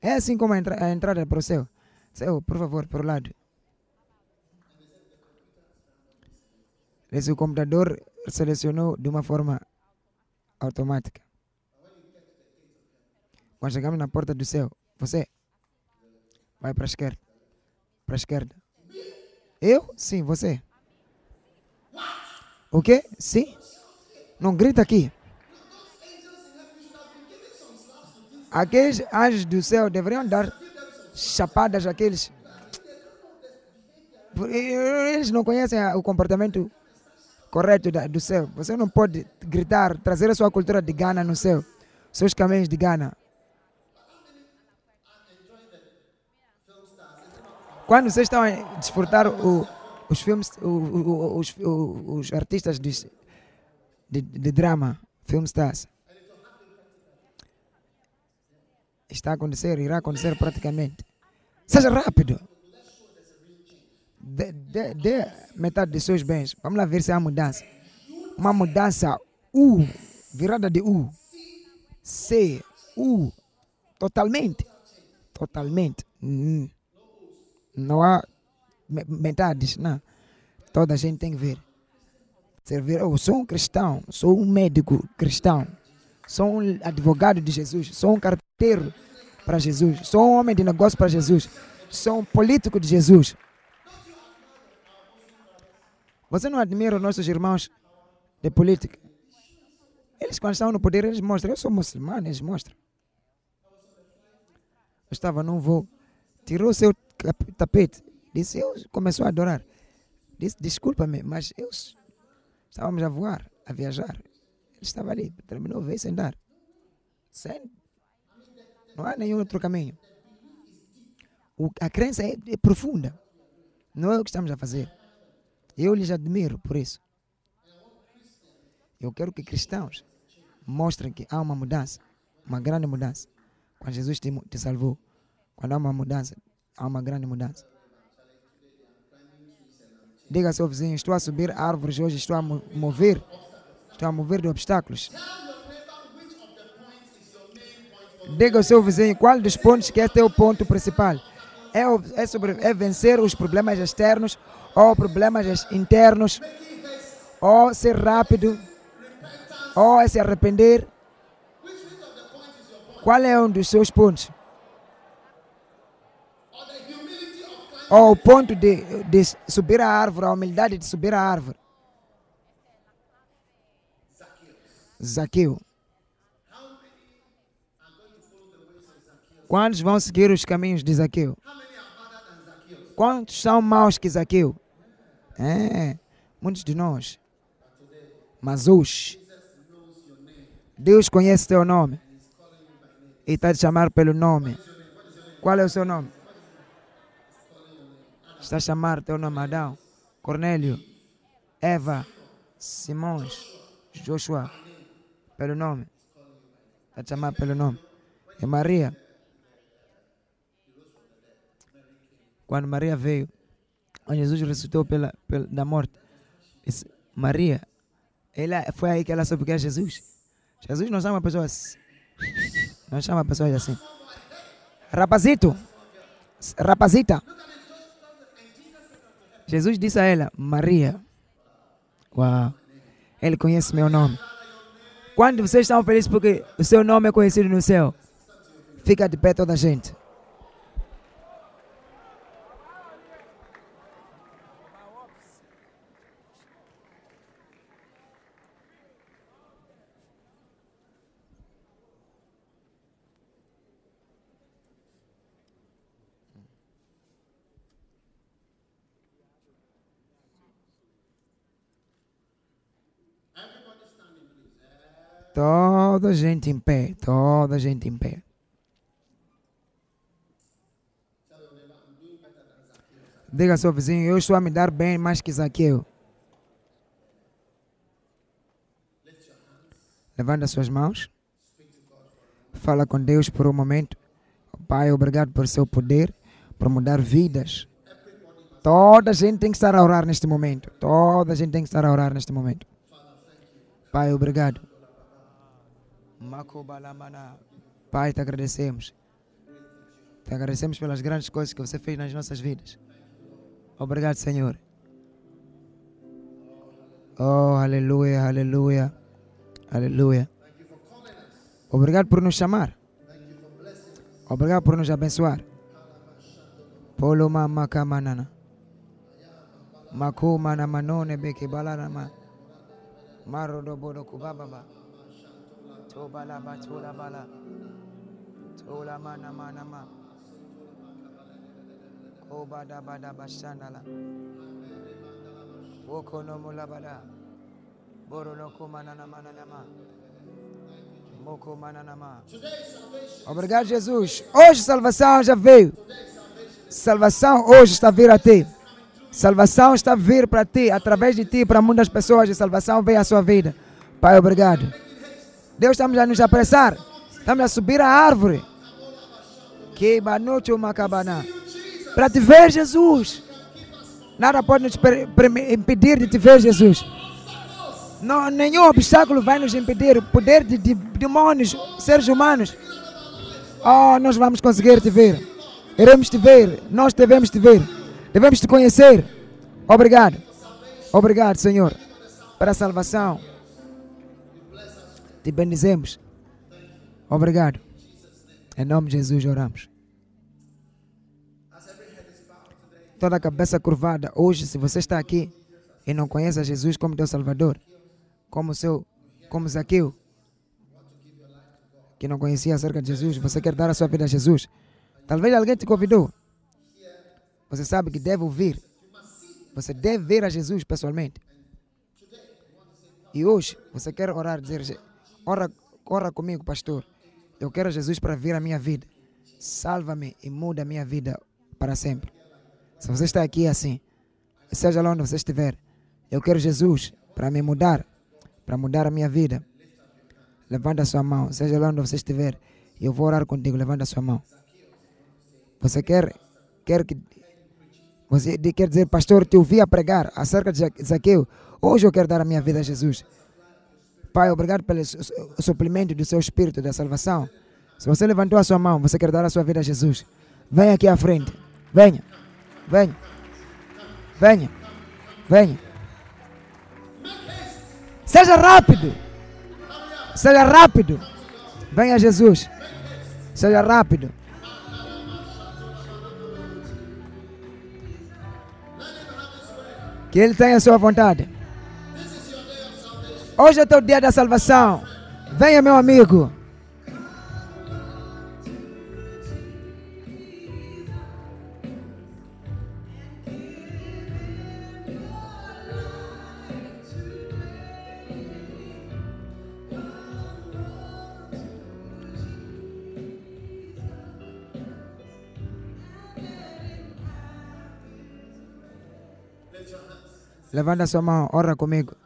É assim como a, entra- a entrada para o céu. Céu, por favor, para o lado. O computador selecionou de uma forma automática. Quando chegamos na porta do céu, você vai para a esquerda. Para a esquerda. Eu? Sim, você. O quê? Sim? Não grita aqui. Aqueles anjos do céu deveriam dar chapadas àqueles. Eles não conhecem o comportamento correto do céu. Você não pode gritar, trazer a sua cultura de Ghana no céu. Seus caminhos de Ghana. Quando vocês estão a desfrutar o- os filmes, os, o- os artistas de, de, de drama, film stars, está a acontecer, irá acontecer praticamente. Seja rápido. Dê, dê, dê metade de seus bens. Vamos lá ver se há mudança. Uma mudança U, virada de U. C, U. Totalmente. Totalmente. Não há metades, não. Toda a gente tem que ver. Servir. Eu sou um cristão, sou um médico cristão, sou um advogado de Jesus, sou um carteiro para Jesus, sou um homem de negócio para Jesus, sou um político de Jesus. Você não admira os nossos irmãos de política? Eles, quando estão no poder, eles mostram. Eu sou muçulmano, eles mostram. Eu estava num voo, tirou o seu tapete, disse, eu começou a adorar. Disse, desculpa-me, mas eu estávamos a voar, a viajar. Ele estava ali, terminou, veio sentar. Sem, não há nenhum outro caminho. O- a crença é, é profunda. Não é o que estamos a fazer. Eu lhes admiro por isso. Eu quero que cristãos mostrem que há uma mudança, uma grande mudança. Quando Jesus te, te salvou, quando há uma mudança, há uma grande mudança. Diga ao seu vizinho: Estou a subir árvores hoje, estou a mo- mover, estou a mover de obstáculos. Diga ao seu vizinho qual dos pontos que é teu ponto principal. É, é, sobre, é vencer os problemas externos ou problemas internos, ou ser rápido, ou é se arrepender. Qual é um dos seus pontos? Ou o ponto de, de subir a árvore, a humildade de subir a árvore. Zaqueu. Quantos vão seguir os caminhos de Zaqueu? Quantos são maus que Zaqueu? É, muitos de nós. Mas hoje, Deus conhece teu nome e está te chamar pelo nome. Qual é o seu nome? Está a chamar teu nome Adão, Cornélio, Eva, Simões, Joshua, pelo nome. Está a chamar pelo nome. E Maria. Quando Maria veio, quando Jesus ressuscitou pela, pela, da morte, Maria, ela, foi aí que ela soube que é Jesus. Jesus não chama pessoas, não chama pessoas assim. Rapazito, rapazita. Jesus disse a ela, Maria. Uau, ele conhece meu nome. Quando vocês estão felizes porque o seu nome é conhecido no céu, fica de pé toda a gente. Toda a gente em pé, toda a gente em pé. Diga ao seu vizinho, eu estou a me dar bem mais que Zaqueu. Levanta as suas mãos. Fala com Deus por um momento. Pai, obrigado por seu poder, por mudar vidas. Toda a gente tem que estar a orar neste momento. Toda a gente tem que estar a orar neste momento. Pai, obrigado. Pai, te agradecemos. Te agradecemos pelas grandes coisas que você fez nas nossas vidas. Obrigado, Senhor. Oh, aleluia, aleluia, aleluia. Obrigado por nos chamar. Obrigado por nos abençoar. Polo mama kamanana. Makuma manone beke balarama. Kubababa. Tobala batola bala. Tola mana mana ma. Obada bada bashanala. Woko no mula bada. Boro no kumanana mananama. Moko mananama. Obrigado, Jesus. Hoje salvação já veio. Salvação hoje está vir a ti. Salvação está vir para ti, através de ti, para muitas pessoas. E salvação veio à sua vida. Pai, obrigado. Deus, estamos a nos apressar. Estamos a subir a árvore. Que banote uma cabana. Para te ver, Jesus. Nada pode nos impedir de te ver, Jesus. Não, nenhum obstáculo vai nos impedir. O poder de, de demônios, seres humanos. Oh, nós vamos conseguir te ver. Iremos te ver. Nós devemos te ver. Devemos te conhecer. Obrigado. Obrigado, Senhor, para a salvação. Te bendizemos. Obrigado. Em nome de Jesus oramos. Toda a cabeça curvada. Hoje, se você está aqui e não conhece a Jesus como teu Salvador, como seu, como Zaqueu, que não conhecia acerca de Jesus, você quer dar a sua vida a Jesus. Talvez alguém te convidou. Você sabe que deve ouvir. Você deve ver a Jesus pessoalmente. E hoje você quer orar, dizer, ora, ora comigo, pastor. Eu quero Jesus para vir a minha vida. Salva-me e muda a minha vida para sempre. Se você está aqui assim, seja lá onde você estiver, eu quero Jesus para me mudar, para mudar a minha vida. Levanta a sua mão, seja lá onde você estiver, eu vou orar contigo. Levanta a sua mão. Você quer, quer que você quer dizer, pastor, te ouvi a pregar acerca de Za- Zaqueu. Hoje eu quero dar a minha vida a Jesus. Pai, obrigado pelo su- su- suplemento do seu espírito da salvação. Se você levantou a sua mão, você quer dar a sua vida a Jesus. Venha aqui à frente. Venha. Venha. Venha. Venha. Seja rápido. Seja rápido. Venha Jesus. Seja rápido. Que Ele tenha a sua vontade. Hoje é teu dia da salvação. Venha, meu amigo. Levanta sua mão, ora comigo.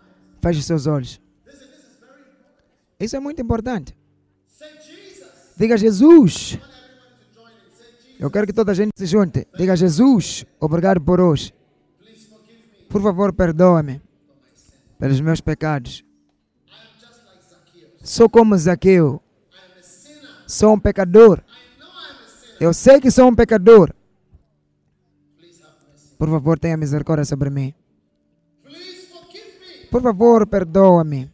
Feche seus olhos. Isso é muito importante. Diga Jesus. Eu quero que toda a gente se junte. Diga Jesus, obrigado por hoje. Por favor, perdoa-me pelos meus pecados. Sou como Zaqueu. Sou um pecador. Eu sei que sou um pecador. Por favor, tenha misericórdia sobre mim. Por favor, perdoa-me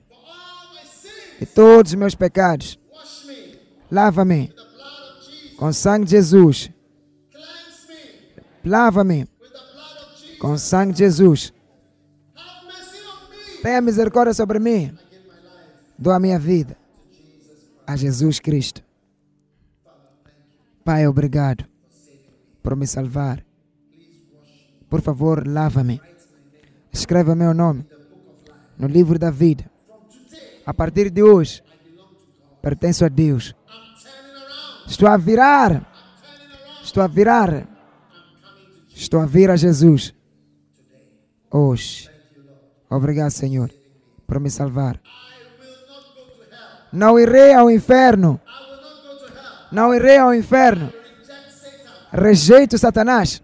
de todos os meus pecados. Lava-me com o sangue de Jesus. Lava-me com o sangue de Jesus. Tenha misericórdia sobre mim. Dou a minha vida a Jesus Cristo. Pai, obrigado por me salvar. Por favor, lava-me. Escreva meu nome no livro da vida. A partir de hoje, pertenço a Deus. Estou a virar. Estou a virar. Estou a vir a Jesus. Hoje. Obrigado, Senhor, por me salvar. Não irei ao inferno. Não irei ao inferno. Rejeito Satanás.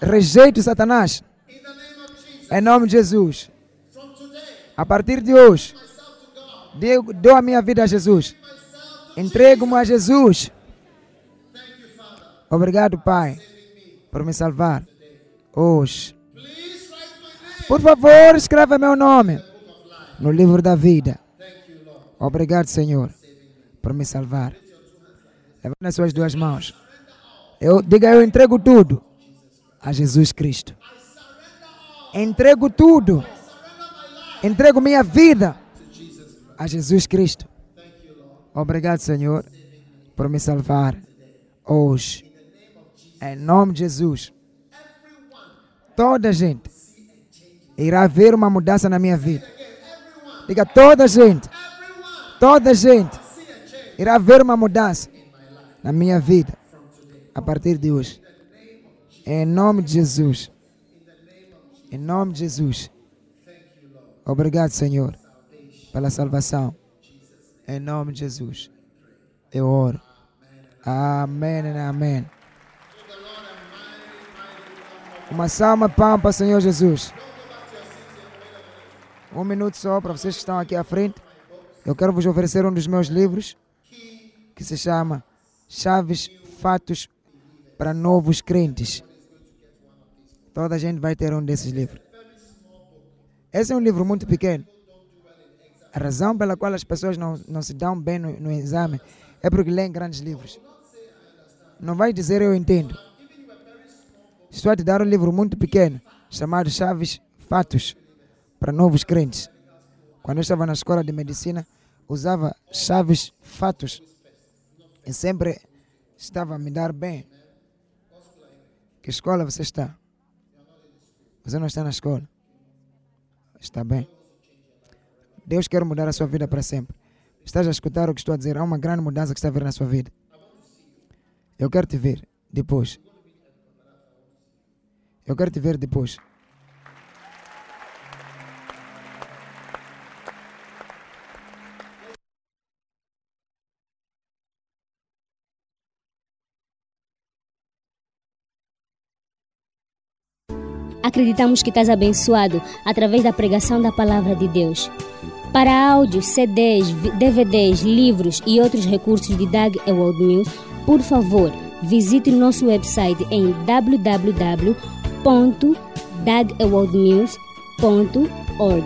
Rejeito Satanás. Em nome de Jesus. A partir de hoje, deu, deu a minha vida a Jesus. Entrego-me a Jesus. Obrigado, Pai, por me salvar. Hoje. Por favor, escreva meu nome no livro da vida. Obrigado, Senhor, por me salvar. Levante as suas duas mãos. Eu, diga, eu entrego tudo a Jesus Cristo. Entrego tudo. Entrego minha vida a Jesus Cristo. Obrigado, Senhor, por me salvar hoje. Em nome de Jesus. Toda gente irá ver uma mudança na minha vida. Diga, toda gente. Toda gente irá ver uma mudança na minha vida a partir de hoje. Em nome de Jesus. Em nome de Jesus. Obrigado, Senhor, pela salvação. Em nome de Jesus. Eu oro. Amém amém. Uma salva pampa, Senhor Jesus. Um minuto só para vocês que estão aqui à frente. Eu quero vos oferecer um dos meus livros que se chama Chaves Fatos para Novos Crentes. Toda a gente vai ter um desses livros. Esse é um livro muito pequeno. A razão pela qual as pessoas não, não se dão bem no, no exame é porque leem grandes livros. Não vai dizer eu entendo. Estou a te dar um livro muito pequeno chamado Chaves Fatos para Novos Crentes. Quando eu estava na escola de medicina, usava chaves fatos e sempre estava a me dar bem. Que escola você está? Você não está na escola. Está bem. Deus quer mudar a sua vida para sempre. Estás a escutar o que estou a dizer? Há uma grande mudança que está a vir na sua vida. Eu quero te ver depois. Eu quero te ver depois. Acreditamos que estás abençoado através da pregação da palavra de Deus. Para áudios, CDs, DVDs, livros e outros recursos de Doug Ewald News, por favor, visite o nosso website em www.dagewaldnews.org.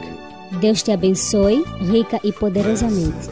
Deus te abençoe rica e poderosamente.